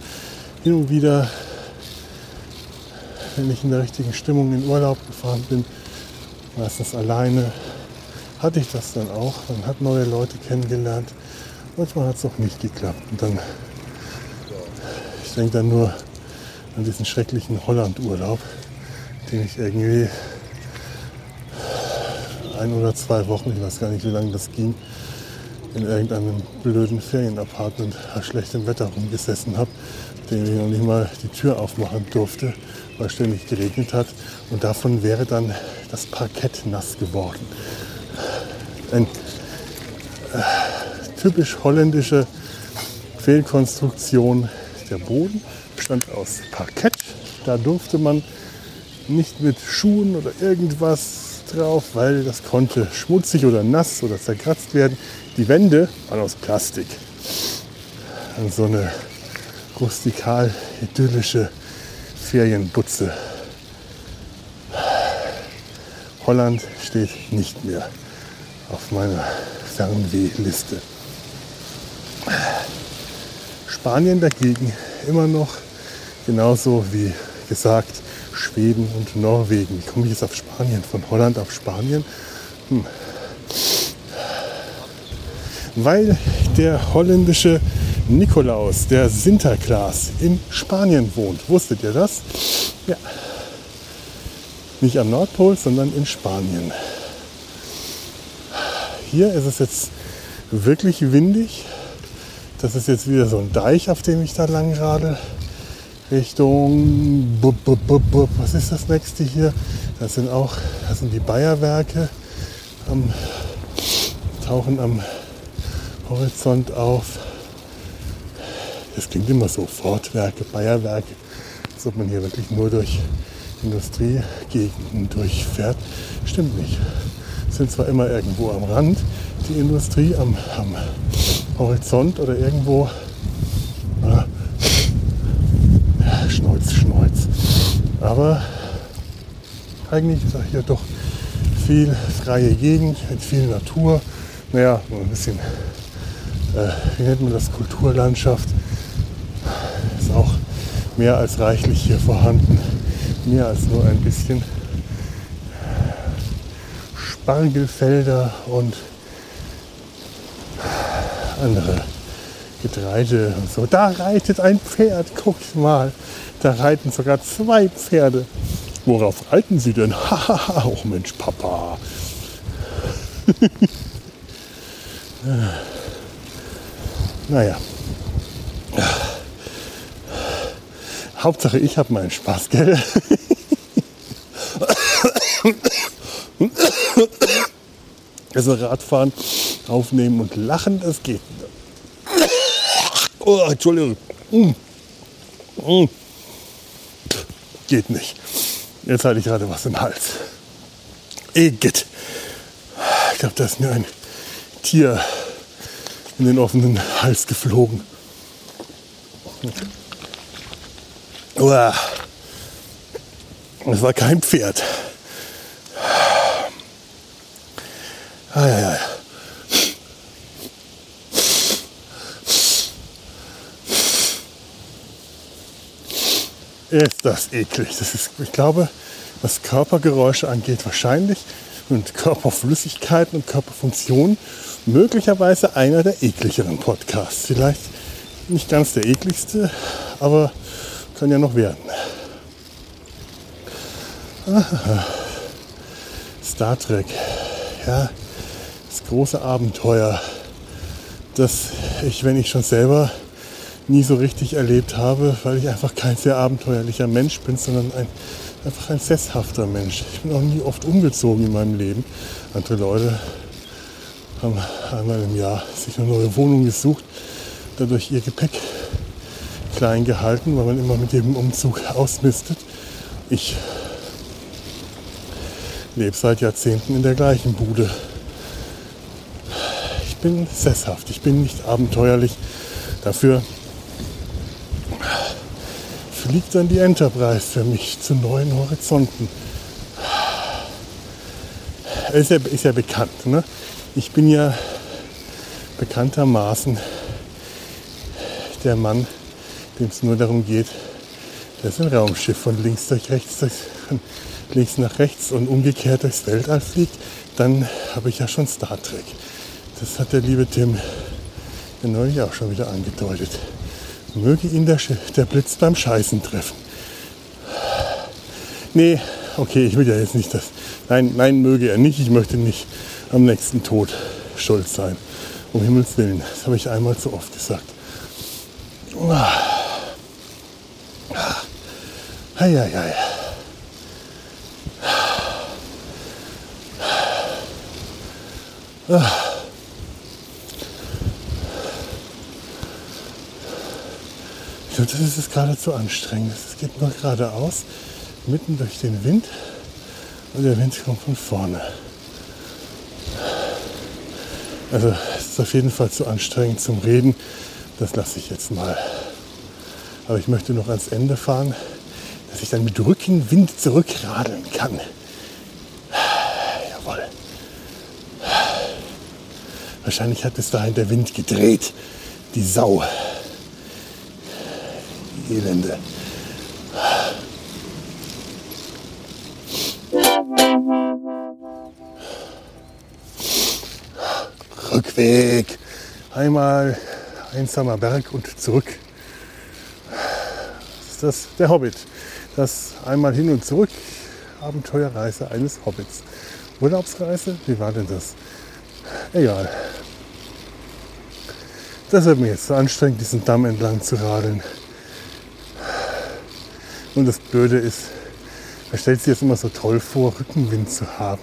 Hin und wieder, wenn ich in der richtigen Stimmung in Urlaub gefahren bin, meistens alleine, hatte ich das dann auch. Man hat neue Leute kennengelernt. Manchmal hat es auch nicht geklappt. Und dann, ich denke dann nur an diesen schrecklichen Holland-Urlaub, den ich irgendwie ein oder zwei Wochen, ich weiß gar nicht, wie lange das ging, in irgendeinem blöden Ferienapartment bei schlechtem Wetter rumgesessen habe, dem ich noch nicht mal die Tür aufmachen durfte, weil ständig geregnet hat. Und davon wäre dann das Parkett nass geworden. Ein äh, typisch holländische Fehlkonstruktion. Der Boden bestand aus Parkett. Da durfte man nicht mit Schuhen oder irgendwas drauf, weil das konnte schmutzig oder nass oder zerkratzt werden. Die Wände waren aus Plastik. Und so eine rustikal idyllische Ferienbutze. Holland steht nicht mehr auf meiner Fernwehliste. Spanien dagegen immer noch genauso wie gesagt Schweden und Norwegen. Wie komme ich jetzt auf Spanien? Von Holland auf Spanien? Hm. Weil der holländische Nikolaus, der Sinterklaas, in Spanien wohnt. Wusstet ihr das? Ja. Nicht am Nordpol, sondern in Spanien. hier ist es jetzt wirklich windig. Das ist jetzt wieder so ein Deich, auf dem ich da lang radel. Richtung, was ist das nächste hier? Das sind auch, das sind die Bayerwerke, am, tauchen am Horizont auf. Das klingt immer so, Fortwerke, Bayerwerke, als ob man hier wirklich nur durch Industriegegenden durchfährt. Stimmt nicht. Sind zwar immer irgendwo am Rand die Industrie, am, am Horizont oder irgendwo äh, Schneuz, Schneuz. Aber eigentlich ist hier doch viel freie Gegend mit viel Natur. Naja, ein bisschen, äh, wie nennt man das, Kulturlandschaft. Ist auch mehr als reichlich hier vorhanden. Mehr als nur ein bisschen. Spargelfelder und andere Getreide und so. Da reitet ein Pferd, guck mal. Da reiten sogar zwei Pferde. Worauf reiten Sie denn? Hahaha, oh Mensch, Papa. naja. Hauptsache, ich habe meinen Spaß, gell? also Radfahren, aufnehmen und lachen, das geht. Oh, Entschuldigung. Mm. Mm. Geht nicht. Jetzt hatte ich gerade was im Hals. Eget. Ich glaube, da ist mir ein Tier in den offenen Hals geflogen. Das war kein Pferd. Ah, ja, ja. Ist das eklig. Das ist, ich glaube, was Körpergeräusche angeht, wahrscheinlich und Körperflüssigkeiten und Körperfunktionen möglicherweise einer der ekligeren Podcasts. Vielleicht nicht ganz der ekligste, aber kann ja noch werden. Star Trek, ja, das große Abenteuer, das ich, wenn ich schon selber nie so richtig erlebt habe, weil ich einfach kein sehr abenteuerlicher Mensch bin, sondern ein, einfach ein sesshafter Mensch. Ich bin auch nie oft umgezogen in meinem Leben. Andere Leute haben einmal im Jahr sich eine neue Wohnung gesucht, dadurch ihr Gepäck klein gehalten, weil man immer mit jedem Umzug ausmistet. Ich lebe seit Jahrzehnten in der gleichen Bude. Ich bin sesshaft, ich bin nicht abenteuerlich. Dafür fliegt dann die Enterprise für mich zu neuen Horizonten. Ist ja, ist ja bekannt. Ne? Ich bin ja bekanntermaßen der Mann, dem es nur darum geht, dass ein Raumschiff von links durch rechts, von links nach rechts und umgekehrt durchs Weltall fliegt, dann habe ich ja schon Star Trek. Das hat der liebe Tim ja neulich auch schon wieder angedeutet. Möge ihn der, der Blitz beim Scheißen treffen. Nee, okay, ich will ja jetzt nicht das. Nein, nein, möge er nicht. Ich möchte nicht am nächsten Tod schuld sein. Um Himmels Willen. Das habe ich einmal zu oft gesagt. Eieiei. Ah. Das ist es geradezu anstrengend. Es geht nur geradeaus, mitten durch den Wind und der Wind kommt von vorne. Also es ist auf jeden Fall zu anstrengend zum Reden. Das lasse ich jetzt mal. Aber ich möchte noch ans Ende fahren, dass ich dann mit Rückenwind zurückradeln kann. Jawohl. Wahrscheinlich hat bis dahin der Wind gedreht. Die Sau. Elende. Rückweg. Einmal einsamer Berg und zurück. Das ist das der Hobbit. Das einmal hin und zurück Abenteuerreise eines Hobbits. Urlaubsreise? Wie war denn das? Egal. Das wird mir jetzt so anstrengend, diesen Damm entlang zu radeln. Und das Blöde ist, man stellt sich jetzt immer so toll vor, Rückenwind zu haben,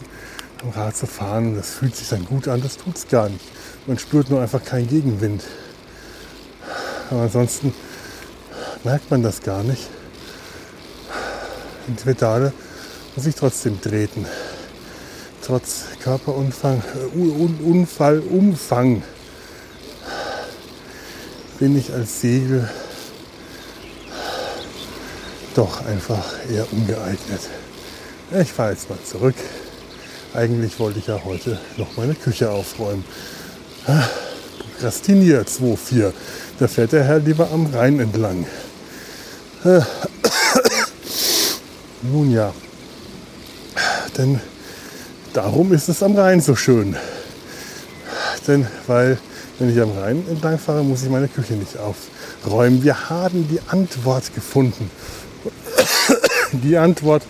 am Rad zu fahren. Das fühlt sich dann gut an, das tut es gar nicht. Man spürt nur einfach keinen Gegenwind. Aber ansonsten merkt man das gar nicht. Die Pedale muss ich trotzdem treten. Trotz Körperumfang, äh, Unfallumfang bin ich als Segel doch einfach eher ungeeignet. Ich fahre jetzt mal zurück. Eigentlich wollte ich ja heute noch meine Küche aufräumen. Prokrastiniert 2-4. Da fährt der Herr lieber am Rhein entlang. Nun ja, denn darum ist es am Rhein so schön. Denn weil, wenn ich am Rhein entlang fahre, muss ich meine Küche nicht aufräumen. Wir haben die Antwort gefunden. Die Antwort,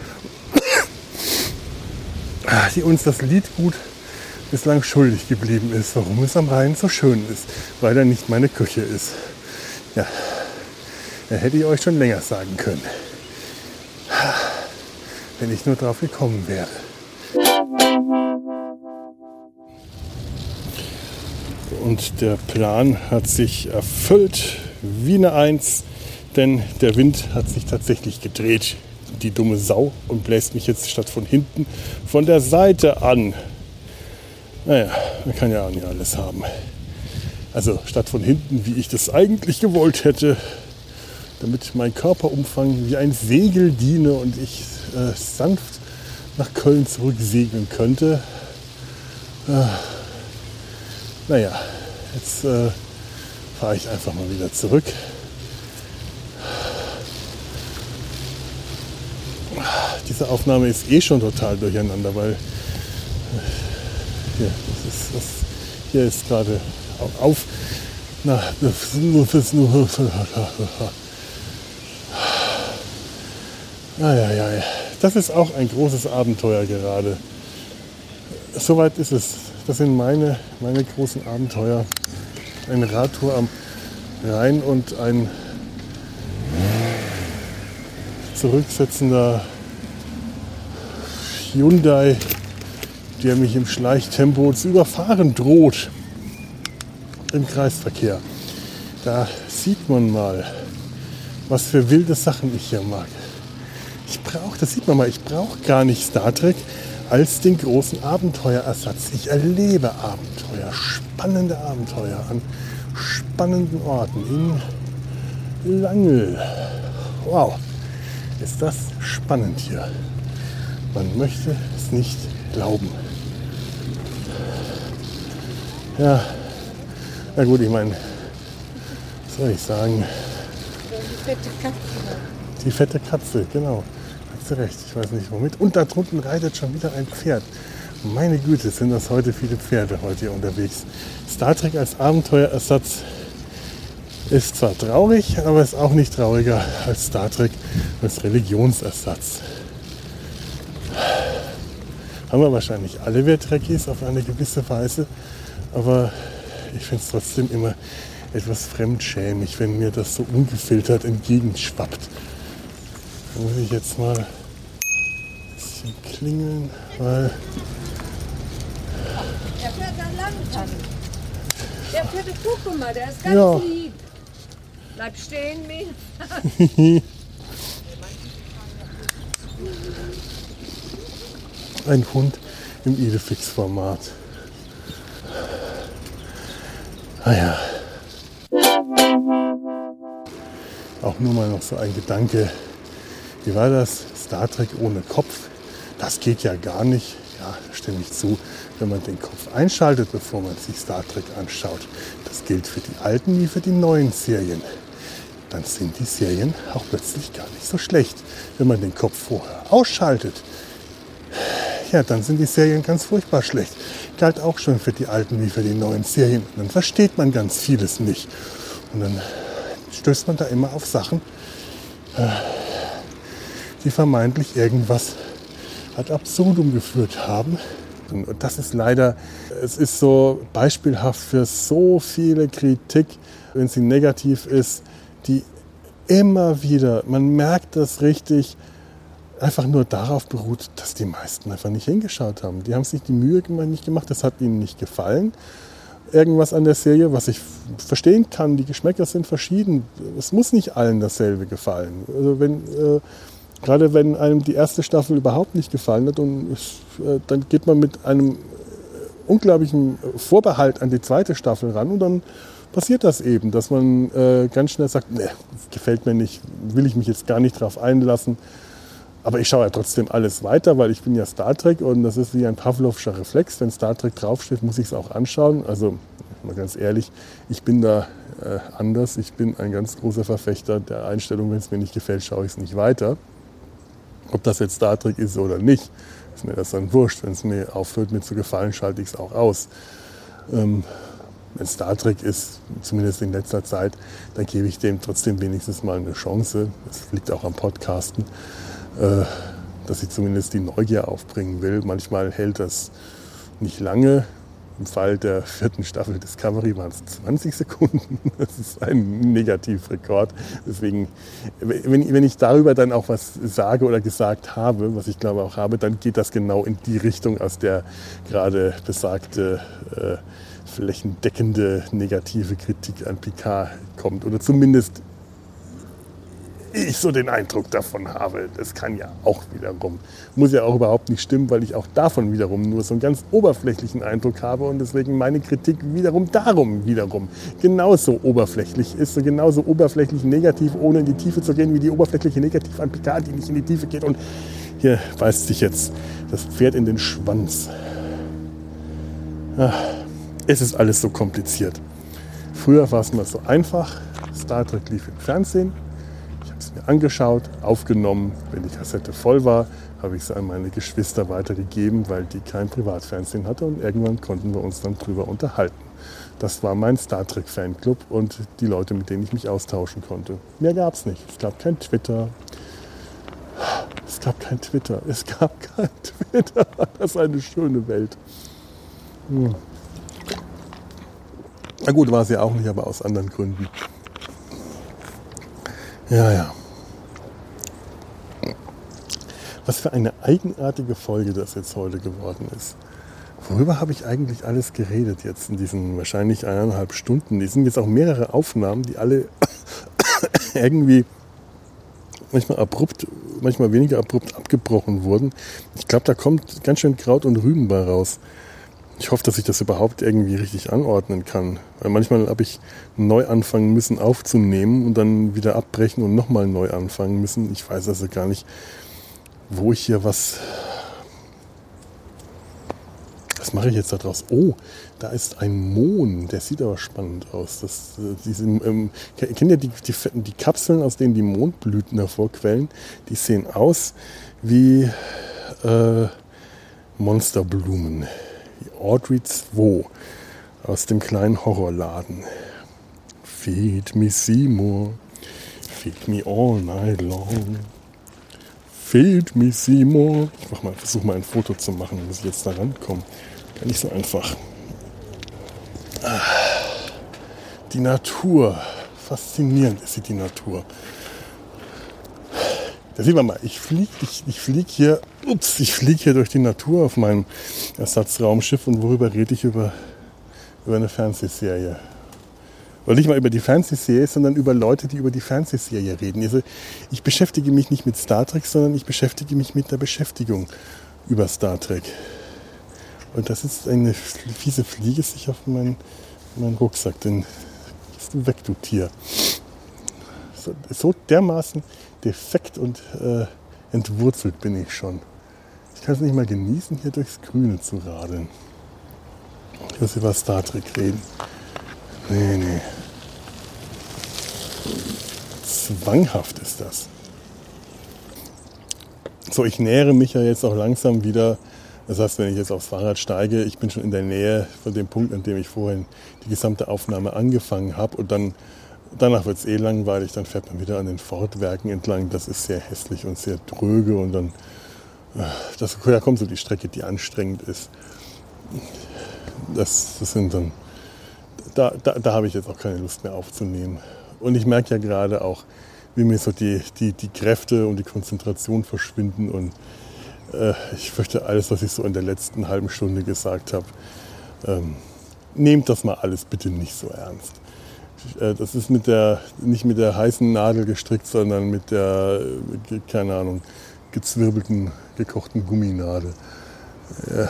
die uns das Lied gut bislang schuldig geblieben ist, warum es am Rhein so schön ist, weil er nicht meine Küche ist. Ja, da hätte ich euch schon länger sagen können, wenn ich nur drauf gekommen wäre. Und der Plan hat sich erfüllt wie eine Eins, denn der Wind hat sich tatsächlich gedreht. Die dumme Sau und bläst mich jetzt statt von hinten von der Seite an. Naja, man kann ja auch nicht alles haben. Also statt von hinten, wie ich das eigentlich gewollt hätte, damit mein Körperumfang wie ein Segel diene und ich äh, sanft nach Köln zurück segeln könnte. Äh, naja, jetzt äh, fahre ich einfach mal wieder zurück. Diese Aufnahme ist eh schon total durcheinander, weil äh, hier, das ist, das, hier ist gerade auf. Na, das ist nur. Eieiei. Das ist auch ein großes Abenteuer gerade. Soweit ist es. Das sind meine, meine großen Abenteuer. Eine Radtour am Rhein und ein zurücksetzender Hyundai, der mich im Schleichtempo zu überfahren droht im Kreisverkehr. Da sieht man mal, was für wilde Sachen ich hier mag. Ich brauche, das sieht man mal, ich brauche gar nicht Star Trek als den großen Abenteuerersatz. Ich erlebe Abenteuer, spannende Abenteuer an spannenden Orten in Langel. Wow, ist das spannend hier. Man möchte es nicht glauben. Ja, na gut, ich meine, was soll ich sagen? Die fette Katze. Die fette Katze, genau. Hast du recht, ich weiß nicht womit. Und da drunten reitet schon wieder ein Pferd. Meine Güte, sind das heute viele Pferde heute hier unterwegs. Star Trek als Abenteuerersatz ist zwar traurig, aber ist auch nicht trauriger als Star Trek als Religionsersatz. Haben wir wahrscheinlich alle wir Trekkies auf eine gewisse Weise, aber ich finde es trotzdem immer etwas fremdschämig, wenn mir das so ungefiltert entgegenschwappt. Da muss ich jetzt mal ein bisschen klingeln, weil Der fährt dann lang. Der fährt guck mal, der ist ganz Ja. lieb. Bleib stehen, Mädel. ein Hund im Idefix-Format. Ah ja. Auch nur mal noch so ein Gedanke. Wie war das? Star Trek ohne Kopf? Das geht ja gar nicht. Ja, stimme ich zu, wenn man den Kopf einschaltet, bevor man sich Star Trek anschaut. Das gilt für die alten wie für die neuen Serien. Dann sind die Serien auch plötzlich gar nicht so schlecht. Wenn man den Kopf vorher ausschaltet, ja, dann sind die Serien ganz furchtbar schlecht. Galt auch schon für die alten wie für die neuen Serien. Und dann versteht man ganz vieles nicht. Und dann stößt man da immer auf Sachen, äh, die vermeintlich irgendwas ad absurdum geführt haben. Und das ist leider, es ist so beispielhaft für so viele Kritik, wenn sie negativ ist, die immer wieder, man merkt das richtig, einfach nur darauf beruht, dass die meisten einfach nicht hingeschaut haben. Die haben sich die Mühe nicht gemacht, das hat ihnen nicht gefallen. Irgendwas an der Serie, was ich verstehen kann, die Geschmäcker sind verschieden. Es muss nicht allen dasselbe gefallen. Also wenn, äh, gerade wenn einem die erste Staffel überhaupt nicht gefallen hat, und äh, dann geht man mit einem äh, unglaublichen Vorbehalt an die zweite Staffel ran und dann passiert das eben, dass man äh, ganz schnell sagt, ne, gefällt mir nicht, will ich mich jetzt gar nicht drauf einlassen. Aber ich schaue ja trotzdem alles weiter, weil ich bin ja Star Trek und das ist wie ein Pavlovscher Reflex. Wenn Star Trek draufsteht, muss ich es auch anschauen. Also mal ganz ehrlich, ich bin da äh, anders. Ich bin ein ganz großer Verfechter der Einstellung, wenn es mir nicht gefällt, schaue ich es nicht weiter. Ob das jetzt Star Trek ist oder nicht, ist mir das dann wurscht. Wenn es mir aufhört, mir zu gefallen, schalte ich es auch aus. Ähm, wenn Star Trek ist, zumindest in letzter Zeit, dann gebe ich dem trotzdem wenigstens mal eine Chance. Das liegt auch am Podcasten. Äh, dass ich zumindest die Neugier aufbringen will. Manchmal hält das nicht lange. Im Fall der vierten Staffel Discovery waren es 20 Sekunden. Das ist ein Negativrekord. Deswegen, wenn, wenn ich darüber dann auch was sage oder gesagt habe, was ich glaube auch habe, dann geht das genau in die Richtung, aus der gerade besagte äh, flächendeckende negative Kritik an Picard kommt. Oder zumindest ich so den Eindruck davon habe. Das kann ja auch wiederum, muss ja auch überhaupt nicht stimmen, weil ich auch davon wiederum nur so einen ganz oberflächlichen Eindruck habe und deswegen meine Kritik wiederum darum wiederum genauso oberflächlich ist, und genauso oberflächlich negativ, ohne in die Tiefe zu gehen, wie die oberflächliche Negativ an Picard, die nicht in die Tiefe geht. Und hier beißt sich jetzt das Pferd in den Schwanz. Ach, es ist alles so kompliziert. Früher war es mal so einfach. Star Trek lief im Fernsehen mir angeschaut, aufgenommen. Wenn die Kassette voll war, habe ich sie an meine Geschwister weitergegeben, weil die kein Privatfernsehen hatte und irgendwann konnten wir uns dann drüber unterhalten. Das war mein Star Trek Fanclub und die Leute, mit denen ich mich austauschen konnte. Mehr gab es nicht. Es gab kein Twitter. Es gab kein Twitter. Es gab kein Twitter. Das ist eine schöne Welt. Hm. Na gut, war sie auch nicht, aber aus anderen Gründen. Ja, ja. Was für eine eigenartige Folge das jetzt heute geworden ist. Worüber habe ich eigentlich alles geredet jetzt in diesen wahrscheinlich eineinhalb Stunden? Die sind jetzt auch mehrere Aufnahmen, die alle irgendwie manchmal abrupt, manchmal weniger abrupt abgebrochen wurden. Ich glaube, da kommt ganz schön Kraut und Rüben bei raus. Ich hoffe, dass ich das überhaupt irgendwie richtig anordnen kann. Weil manchmal habe ich neu anfangen müssen aufzunehmen und dann wieder abbrechen und nochmal neu anfangen müssen. Ich weiß also gar nicht, wo ich hier was. Was mache ich jetzt da draus? Oh, da ist ein Mohn. Der sieht aber spannend aus. Das, diese, ähm, kennt ihr die, die, die Kapseln, aus denen die Mondblüten hervorquellen? Die sehen aus wie äh, Monsterblumen. Audrey 2 aus dem kleinen Horrorladen. Feed me Seymour, feed me all night long. Fehlt me Seymour. Ich mach mal, versuche mal ein Foto zu machen, muss ich jetzt da rankommen. Gar nicht so einfach. Die Natur. Faszinierend ist sie, die Natur. Da sieht man mal, ich fliege ich, ich flieg hier, ups, ich fliege hier durch die Natur auf meinem Ersatzraumschiff und worüber rede ich über, über eine Fernsehserie? Oder nicht mal über die Fernsehserie, sondern über Leute, die über die Fernsehserie reden. Also ich beschäftige mich nicht mit Star Trek, sondern ich beschäftige mich mit der Beschäftigung über Star Trek. Und das ist eine fiese Fliege sich auf meinen, meinen Rucksack. Den gehst du weg, du Tier. So, so dermaßen defekt und äh, entwurzelt bin ich schon. Ich kann es nicht mal genießen, hier durchs Grüne zu radeln. Ich muss über Star Trek reden. Nee, nee. Zwanghaft ist das. So, ich nähere mich ja jetzt auch langsam wieder. Das heißt, wenn ich jetzt aufs Fahrrad steige, ich bin schon in der Nähe von dem Punkt, an dem ich vorhin die gesamte Aufnahme angefangen habe. Und dann, danach wird es eh langweilig, dann fährt man wieder an den Fortwerken entlang. Das ist sehr hässlich und sehr dröge. Und dann, das, da kommt so die Strecke, die anstrengend ist. das, das sind dann, da, da, da habe ich jetzt auch keine Lust mehr aufzunehmen. Und ich merke ja gerade auch, wie mir so die, die, die Kräfte und die Konzentration verschwinden. Und äh, ich fürchte, alles, was ich so in der letzten halben Stunde gesagt habe, ähm, nehmt das mal alles bitte nicht so ernst. Äh, das ist mit der, nicht mit der heißen Nadel gestrickt, sondern mit der, äh, keine Ahnung, gezwirbelten, gekochten Gumminadel. Äh,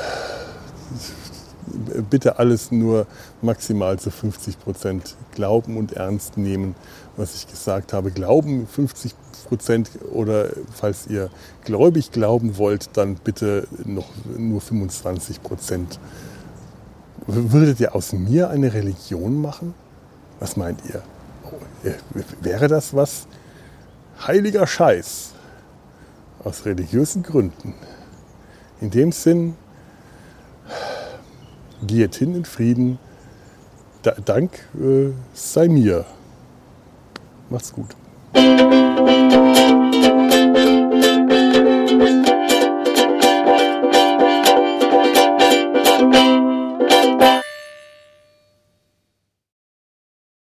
bitte alles nur maximal zu 50 Prozent glauben und ernst nehmen, was ich gesagt habe. Glauben 50 Prozent oder falls ihr gläubig glauben wollt, dann bitte noch nur 25 Prozent. Würdet ihr aus mir eine Religion machen? Was meint ihr? Wäre das was? Heiliger Scheiß. Aus religiösen Gründen. In dem Sinn, geht hin in Frieden. Dank äh, sei mir. Macht's gut.